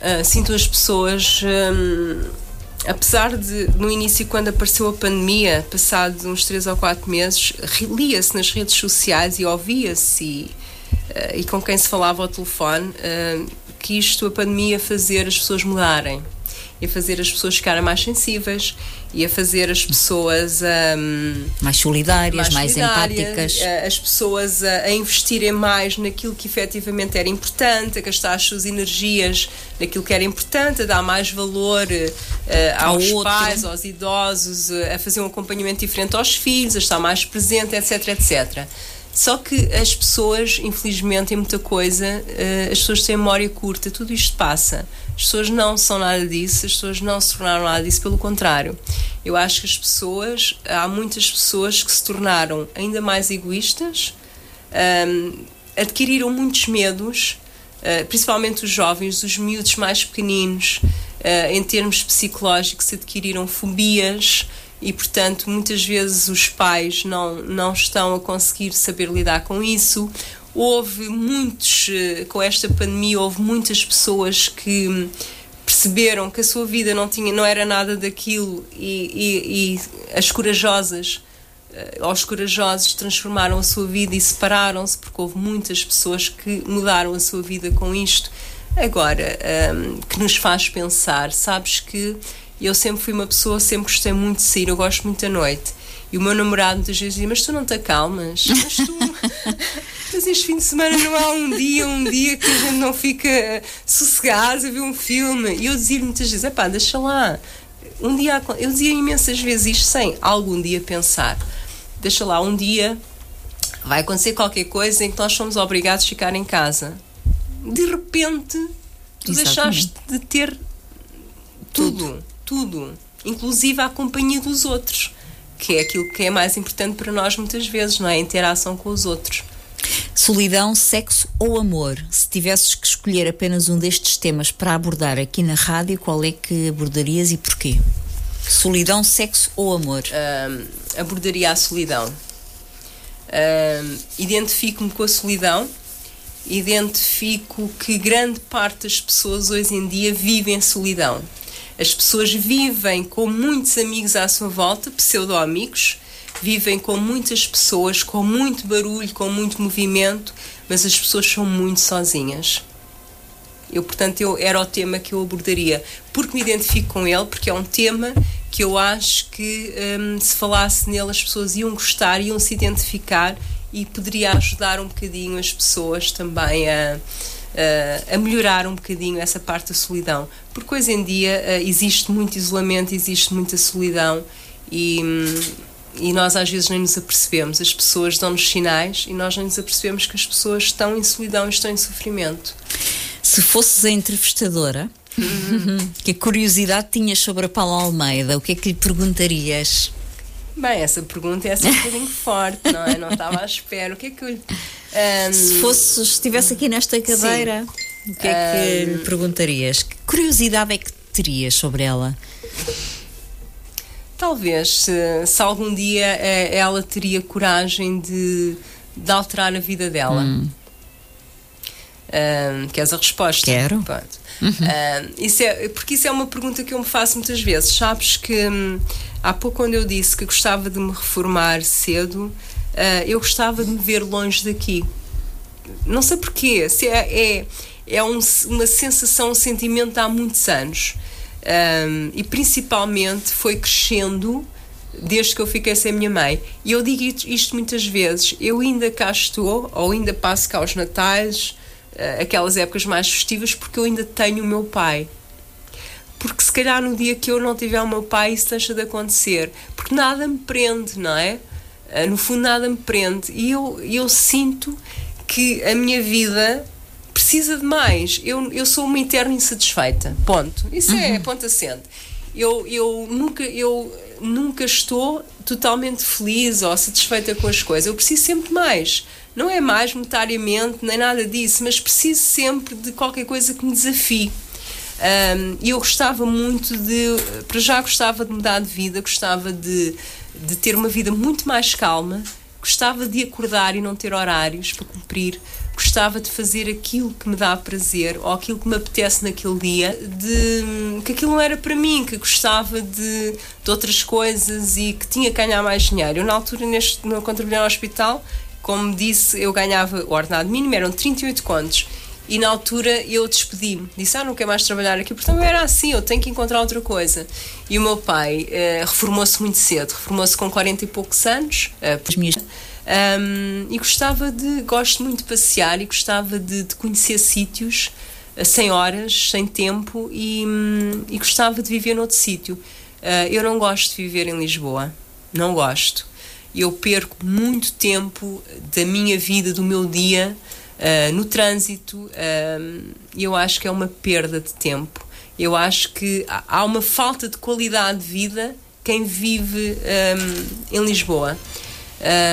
Uh, sinto as pessoas, um, apesar de no início, quando apareceu a pandemia, passados uns 3 ou 4 meses, lia-se nas redes sociais e ouvia-se, e, uh, e, com quem se falava ao telefone, uh, que isto, a pandemia, fazer as pessoas mudarem e a fazer as pessoas ficarem mais sensíveis e a fazer as pessoas um, mais solidárias, mais, mais empáticas. As pessoas a, a, investirem mais naquilo que efetivamente era importante, a gastar as suas energias naquilo que era importante, a dar mais valor uh, aos Ao pais, aos idosos, a fazer um acompanhamento diferente aos filhos, a estar mais presente, etc, etc. Só que as pessoas, infelizmente, em muita coisa, as pessoas têm memória curta, tudo isto passa. As pessoas não são nada disso, as pessoas não se tornaram nada disso, pelo contrário. Eu acho que as pessoas, há muitas pessoas que se tornaram ainda mais egoístas, um, adquiriram muitos medos, uh, principalmente os jovens, os miúdos mais pequeninos, uh, em termos psicológicos, adquiriram fobias e, portanto, muitas vezes os pais não, não estão a conseguir saber lidar com isso. Houve muitos, eh, com esta pandemia, houve muitas pessoas que perceberam que a sua vida não, tinha, não era nada daquilo e, e, e as corajosas aos eh, corajosos transformaram a sua vida e separaram-se porque houve muitas pessoas que mudaram a sua vida com isto. Agora, um, ehm, que nos faz pensar, sabes que eu sempre fui uma pessoa, sempre gostei muito de sair, eu gosto muito da noite. E o meu namorado muitas vezes dizia: Mas tu não te acalmas? Mas tu. Mas este fim de semana não há um dia, um dia que a gente não fica sossegado a ver um filme. E eu dizia muitas vezes: é pá, deixa lá. Um dia. Eu dizia imensas vezes isto sem algum dia pensar. Deixa lá, um dia vai acontecer qualquer coisa em que nós somos obrigados a ficar em casa. De repente, tu Exatamente. deixaste de ter tudo. tudo tudo, inclusive a companhia dos outros, que é aquilo que é mais importante para nós muitas vezes, não é? A interação com os outros. Solidão, sexo ou amor? Se tivesses que escolher apenas um destes temas para abordar aqui na rádio, qual é que abordarias e porquê? Solidão, sexo ou amor? Um, abordaria a solidão. Um, identifico-me com a solidão, identifico que grande parte das pessoas hoje em dia vivem solidão. As pessoas vivem com muitos amigos à sua volta, pseudo-amigos, vivem com muitas pessoas, com muito barulho, com muito movimento, mas as pessoas são muito sozinhas. Eu, portanto, eu, era o tema que eu abordaria, porque me identifico com ele, porque é um tema que eu acho que hum, se falasse nele as pessoas iam gostar, iam se identificar e poderia ajudar um bocadinho as pessoas também a uh, a melhorar um bocadinho essa parte da solidão. Porque hoje em dia uh, existe muito isolamento, existe muita solidão e. Um, e nós às vezes nem nos apercebemos. As pessoas dão-nos sinais e nós nem nos apercebemos que as pessoas estão em solidão e estão em sofrimento. Se fosses a entrevistadora, uhum. que curiosidade tinhas sobre a Paula Almeida? O que é que lhe perguntarias? Bem, essa pergunta é assim um bocadinho forte, não é? Não estava à espera. O que é que eu um, Se fosse, estivesse aqui nesta cadeira, sim. o que é que um, lhe perguntarias? Que curiosidade é que terias sobre ela? Talvez, se, se algum dia eh, ela teria coragem de, de alterar a vida dela. Hum. Um, queres a resposta? Quero. Uhum. Um, isso é, porque isso é uma pergunta que eu me faço muitas vezes. Sabes que hum, há pouco, quando eu disse que gostava de me reformar cedo, uh, eu gostava de me ver longe daqui. Não sei porquê, se é, é, é um, uma sensação, um sentimento há muitos anos. Um, e principalmente foi crescendo desde que eu fiquei sem minha mãe. E eu digo isto muitas vezes: eu ainda cá estou, ou ainda passo cá os natais, uh, aquelas épocas mais festivas, porque eu ainda tenho o meu pai. Porque se calhar no dia que eu não tiver o meu pai, isso deixa de acontecer. Porque nada me prende, não é? Uh, no fundo, nada me prende. E eu, eu sinto que a minha vida precisa de mais. Eu, eu sou uma eterna insatisfeita. Ponto. Isso é uhum. é ponto assente. Eu, eu, nunca, eu nunca estou totalmente feliz ou satisfeita com as coisas. Eu preciso sempre mais. Não é mais monetariamente, nem nada disso, mas preciso sempre de qualquer coisa que me desafie. E eu gostava muito de. Para já gostava de mudar de vida, gostava de, de ter uma vida muito mais calma, gostava de acordar e não ter horários para cumprir, gostava de fazer aquilo que me dá prazer ou aquilo que me apetece naquele dia, de que aquilo não era para mim, que gostava de, de outras coisas e que tinha que ganhar mais dinheiro. Eu, na altura, neste, quando trabalhei no hospital, como disse, eu ganhava o ordenado mínimo, eram 38 contos. E na altura eu despedi-me, disse: Ah, não quero mais trabalhar aqui, portanto eu era assim, eu tenho que encontrar outra coisa. E o meu pai uh, reformou-se muito cedo, reformou-se com 40 e poucos anos. Uh, um, e gostava de, gosto muito de passear e gostava de, de conhecer sítios uh, sem horas, sem tempo e, um, e gostava de viver noutro sítio. Uh, eu não gosto de viver em Lisboa, não gosto. eu perco muito tempo da minha vida, do meu dia, uh, no trânsito, e eu acho que é uma perda de tempo. Eu acho que há uma falta de qualidade de vida quem vive um, em Lisboa.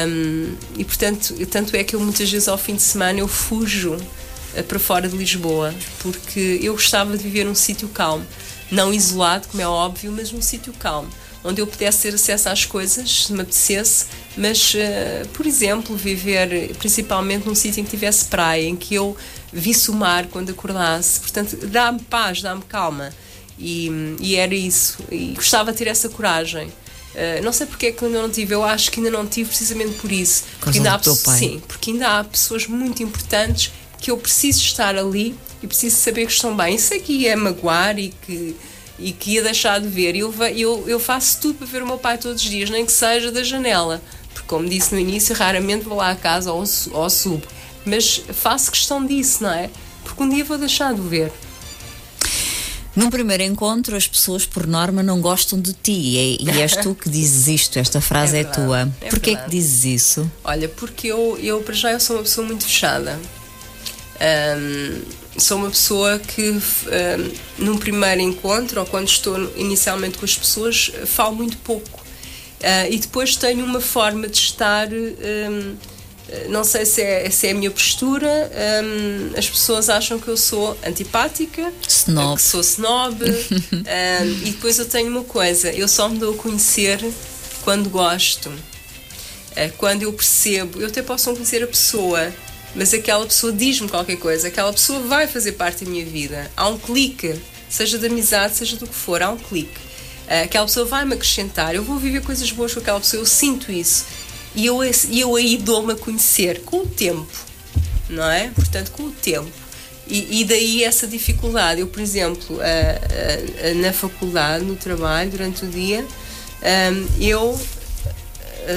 Um, e portanto, tanto é que eu muitas vezes ao fim de semana eu fujo para fora de Lisboa, porque eu gostava de viver num sítio calmo, não isolado, como é óbvio, mas num sítio calmo, onde eu pudesse ter acesso às coisas, se me apetecesse, mas, uh, por exemplo, viver principalmente num sítio em que tivesse praia, em que eu visse o mar quando acordasse, portanto, dá-me paz, dá-me calma. E, e, era isso. E gostava de ter essa coragem. Uh, não sei porque é que ainda não tive, eu acho que ainda não tive precisamente por isso. Porque ainda, há, sim, porque ainda há pessoas muito importantes que eu preciso estar ali e preciso saber que estão bem. Isso aqui é magoar e que, e que ia deixar de ver. Eu, eu, eu faço tudo para ver o meu pai todos os dias, nem que seja da janela. Porque, como disse no início, raramente vou lá à casa ou, ou subo. Mas faço questão disso, não é? Porque um dia vou deixar de ver. Num primeiro encontro, as pessoas, por norma, não gostam de ti. E, e és tu que dizes isto, esta frase é, é tua. É Porquê que dizes isso? Olha, porque eu, eu, para já, eu sou uma pessoa muito fechada. Um, sou uma pessoa que, um, num primeiro encontro, ou quando estou inicialmente com as pessoas, falo muito pouco. Uh, e depois tenho uma forma de estar. Um, não sei se é, se é a minha postura, um, as pessoas acham que eu sou antipática, snob. que sou snob, um, e depois eu tenho uma coisa, eu só me dou a conhecer quando gosto, uh, quando eu percebo, eu até posso não conhecer a pessoa, mas aquela pessoa diz-me qualquer coisa, aquela pessoa vai fazer parte da minha vida, há um clique, seja de amizade, seja do que for, há um clique. Uh, aquela pessoa vai-me acrescentar, eu vou viver coisas boas com aquela pessoa, eu sinto isso. E eu, eu aí dou-me a conhecer com o tempo, não é? Portanto, com o tempo. E, e daí essa dificuldade. Eu, por exemplo, na faculdade, no trabalho, durante o dia, eu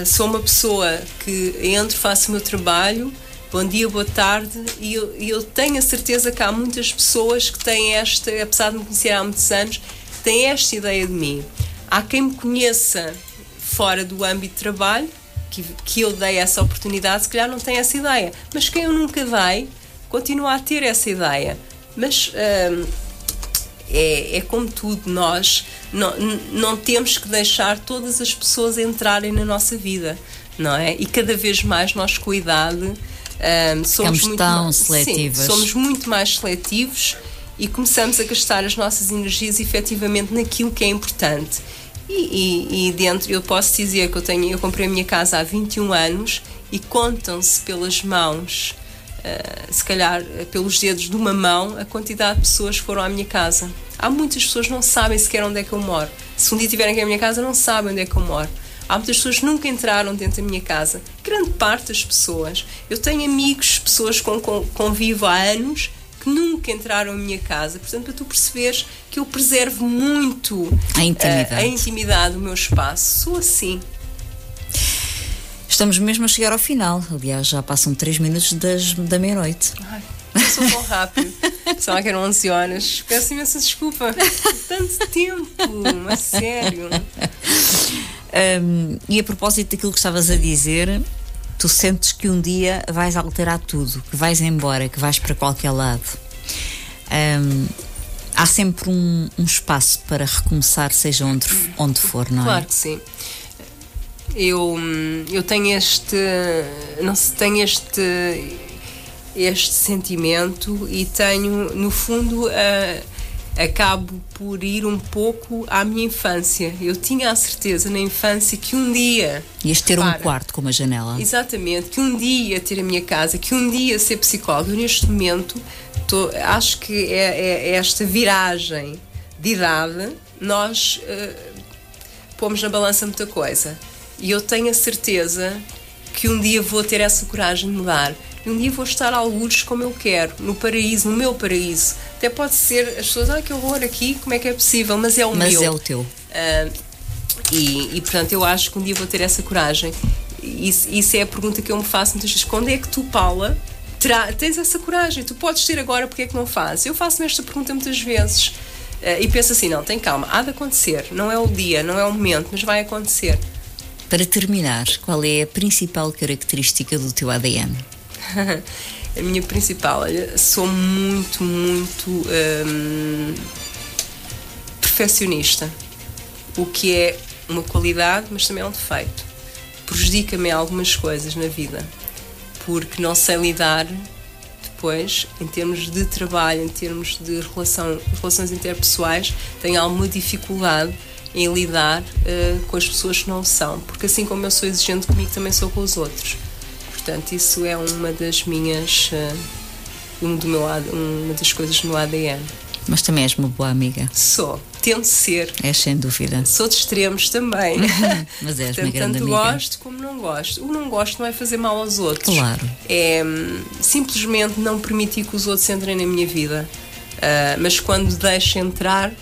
sou uma pessoa que entro, faço o meu trabalho, bom dia, boa tarde, e eu, eu, tenho a certeza que há muitas pessoas que têm esta, apesar de me conhecer há muitos anos, têm esta ideia de mim. Há quem me conheça fora do âmbito de trabalho que, que eu dei essa oportunidade, se calhar não tem essa ideia. Mas quem eu nunca dei, continua a ter essa ideia. Mas hum, é, é como tudo, nós não, não temos que deixar todas as pessoas entrarem na nossa vida, não é? E cada vez mais nós, a idade, um, somos muito tão mais, seletivos. Sim, somos muito mais seletivos e começamos a gastar as nossas energias efetivamente naquilo que é importante. E, e, e, dentro, eu posso dizer que eu, tenho, eu comprei a minha casa há 21 anos e contam-se pelas mãos, uh, se calhar pelos dedos de uma mão, a quantidade de pessoas que foram à minha casa. Há muitas pessoas que não sabem sequer onde é que eu moro. Se um dia estiverem aqui à minha casa, não sabem onde é que eu moro. Há muitas pessoas que nunca entraram dentro da minha casa. Grande parte das pessoas. Eu tenho amigos, pessoas com quem convivo há anos, que nunca entraram em minha casa. Portanto, para tu perceberes que eu preservo muito a intimidade, a, a intimidade do meu espaço. Sou assim. Estamos mesmo a chegar ao final. Aliás, já passam 3 minutos das, da meia-noite. Passou tão rápido. Só que eram 11 horas. Peço imensa desculpa. Tanto tempo, a sério. Um, e a propósito daquilo que estavas a dizer, tu sentes que um dia vais alterar tudo, que vais embora, que vais para qualquer lado. Um, há sempre um, um, espaço para recomeçar, seja onde, onde for, não é? Claro que sim. Eu, eu tenho este. Não sei, tenho este. Este sentimento e tenho, no fundo, a acabo por ir um pouco à minha infância. Eu tinha a certeza na infância que um dia. Ias ter para, um quarto com uma janela. Exatamente, que um dia ter a minha casa, que um dia ser psicóloga. Eu, neste momento, tô, acho que é, é, é, esta viragem de idade, nós uh, pomos na balança muita coisa. E eu tenho a certeza que um dia vou ter essa coragem de mudar e um dia vou estar algures como eu quero, no paraíso, no meu paraíso. Até pode ser, as pessoas, ah, que horror aqui, como é que é possível? Mas é o Mas meu. Mas é o teu. Uh, e, e, portanto, eu acho que um dia vou ter essa coragem. Isso, isso é a pergunta que eu me faço muitas vezes. Quando é que tu, Paula, terá, tens essa coragem? Tu podes ter agora, porque é que não fazes? Eu faço-me esta pergunta muitas vezes. Uh, e penso assim: não, tem calma, há de acontecer. Não é o dia, não é o momento, mas vai acontecer. Para terminar, qual é a principal característica do teu ADN? a minha principal, olha, sou muito, muito hum, perfeccionista, o que é uma qualidade, mas também é um defeito. Prejudica-me algumas coisas na vida, porque não sei lidar depois, em termos de trabalho, em termos de relação, relações interpessoais, tenho alguma dificuldade em lidar uh, com as pessoas que não são, porque assim como eu sou exigente comigo, também sou com os outros. Portanto, isso é uma das minhas, uh, um do meu, uma das coisas do meu ADN. Mas também és uma boa amiga. Sou, tento ser. És sem dúvida. Sou de extremos também. Mas és Portanto, uma grande tanto amiga. gosto como não gosto. O não gosto não é fazer mal aos outros. Claro. É hum, simplesmente não permitir que os outros entrem na minha vida. Uh, mas quando deixo entrar.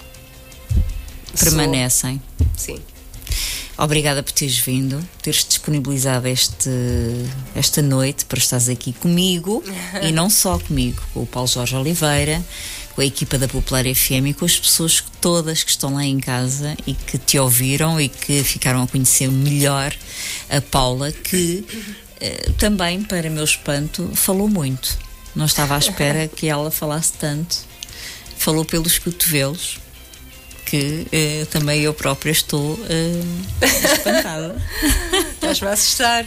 Permanecem. Sou, sim. Obrigada por teres vindo, teres disponibilizado este, esta noite para estares aqui comigo e não só comigo, com o Paulo Jorge Oliveira, com a equipa da Popular FM e com as pessoas todas que estão lá em casa e que te ouviram e que ficaram a conhecer melhor a Paula, que eh, também, para meu espanto, falou muito. Não estava à espera que ela falasse tanto. Falou pelos cotovelos que eh, também eu própria estou eh, espantada. Estás-me a assustar.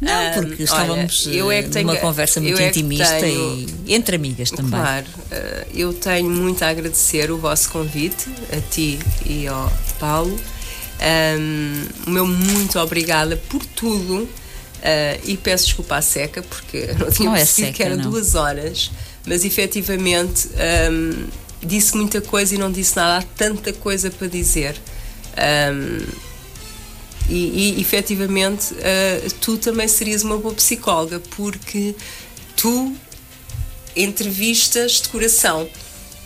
Não, Ah, porque estávamos olha, eu é eh, tenho- numa conversa muito é intimista tenho- e entre amigas também. Claro, eh, eu tenho muito a agradecer o vosso convite, a ti e ao Paulo. Ahm, o meu muito obrigada por tudo eh, e peço desculpa à seca porque não tinha Não é percebido seca, que era não. duas horas, mas efetivamente ahm, disse muita coisa e não disse nada, há tanta coisa para dizer. Ahm, e, e efetivamente eh, tu também serias uma boa psicóloga porque tu entrevistas de coração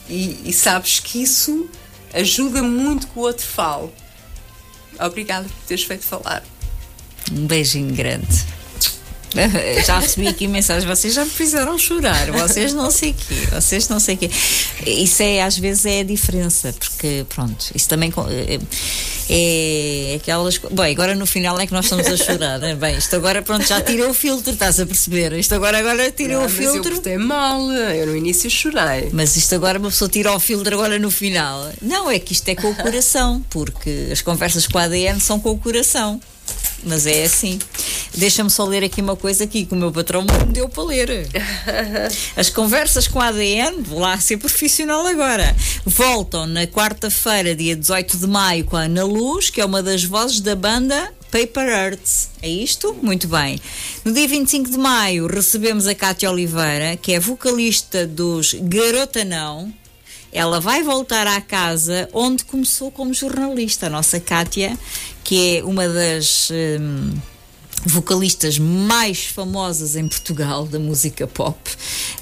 e, e sabes que isso ajuda muito que o outro fale. Obrigada por teres feito falar. Um beijinho grande. Já recebi aqui mensagens, vocês já me fizeram chorar, vocês não sei quê, vocês não sei quê. Isso é, às vezes, é a diferença, porque, pronto, isso também co- é, é aquelas. Bem, agora no final é que nós estamos a chorar. né? Bem, isto agora, pronto, já tirei o filtro, estás a perceber? Isto agora, agora tirei Ah, o mas eu filtro. portei mal, eu no início chorei. Mas isto agora uma pessoa tira o filtro agora no final. Não, é que isto é com o coração, porque as conversas com a ADN são com o coração. Mas é assim. Deixa-me só ler aqui uma coisa aqui que o meu patrão me deu para ler. As conversas com a ADN, vou lá ser profissional agora, voltam na quarta-feira, dia 18 de maio, com a Ana Luz, que é uma das vozes da banda Paper Arts. É isto? Muito bem. No dia 25 de maio recebemos a Cátia Oliveira, que é vocalista dos Garota Não. Ela vai voltar à casa onde começou como jornalista. A nossa Cátia, que é uma das hum, vocalistas mais famosas em Portugal da música pop,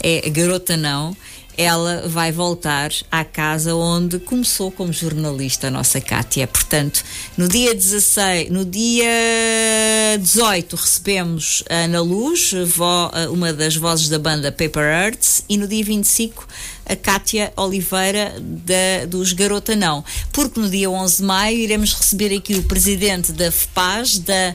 é Garota Não. Ela vai voltar à casa onde começou como jornalista a nossa Cátia. Portanto, no dia 16, no dia 18 recebemos a Ana Luz, vo- uma das vozes da banda Paper Arts, e no dia 25 a Cátia Oliveira da- dos Garota Não. Porque no dia 11 de maio iremos receber aqui o presidente da FPAS, da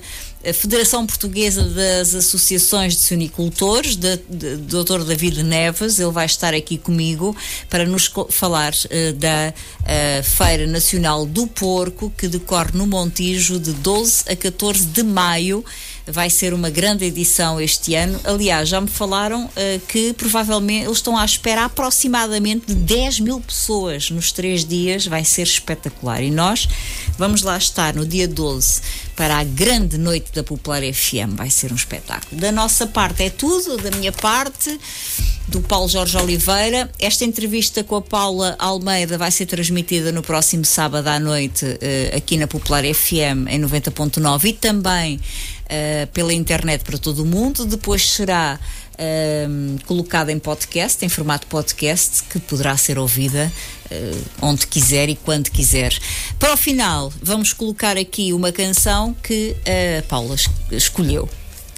Federação Portuguesa das Associações de Sonicultores, da- de- Dr. David Neves, ele vai estar aqui comigo para nos falar eh, da eh, Feira Nacional do Porco, que decorre no Montijo de 12 a 14 de maio. Vai ser uma grande edição este ano. Aliás, já me falaram eh, que provavelmente eles estão à espera aproximadamente de 10 mil pessoas nos três dias. Vai ser espetacular. E nós vamos lá estar no dia 12 para a grande noite da Popular FM. Vai ser um espetáculo. Da nossa parte é tudo, da minha parte, do Paulo Jorge Oliveira. Esta entrevista com a Paula Almeida vai ser transmitida no próximo sábado à noite eh, aqui na Popular FM em 90.9 e também eh, pela internet para todo o mundo. Depois será ehm, colocada em podcast, em formato podcast, que poderá ser ouvida eh, onde quiser e quando quiser. Para o final, vamos colocar aqui uma canção que a Paula es- escolheu,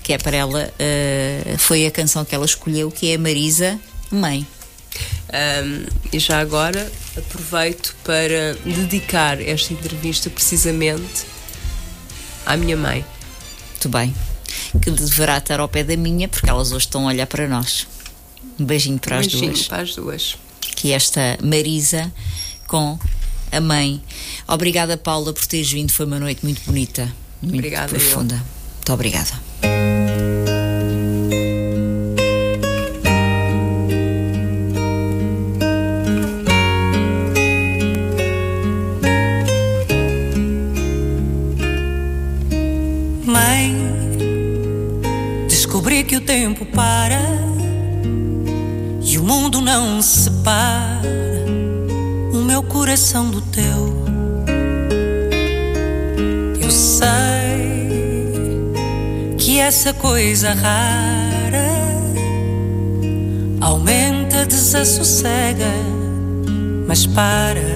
que é para ela, eh, foi a canção que ela escolheu, que é Marisa Mãe. Um, e já agora aproveito para dedicar esta entrevista precisamente à minha mãe. Muito bem. Que deverá estar ao pé da minha, porque elas hoje estão a olhar para nós. Um beijinho para as Beijinho duas. para as duas. Que esta Marisa com a mãe. Obrigada, Paula, por teres vindo. Foi uma noite muito bonita, muito Obrigada, eu. profunda. Muito obrigada. Tempo para e o mundo não separa o meu coração do teu. Eu sei que essa coisa rara aumenta, desassossega, mas para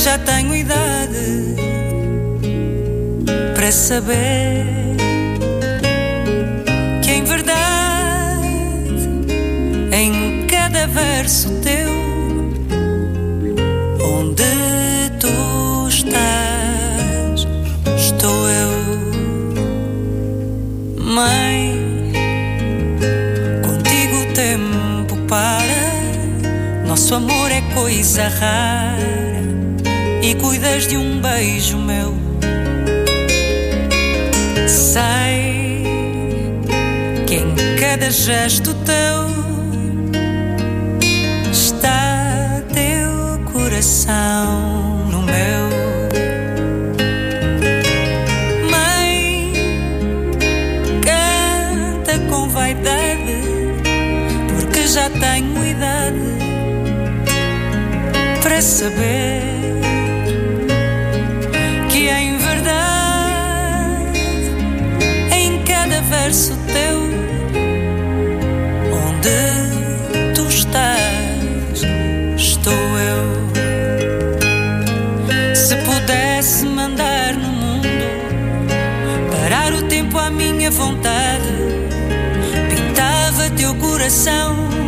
já tenho idade para saber que em verdade, em cada verso teu, onde tu estás, estou eu, mãe. Contigo o tempo para, nosso amor é coisa rara cuidas de um beijo meu. Sei que em cada gesto teu está teu coração no meu. Mãe, canta com vaidade, porque já tenho idade para saber coração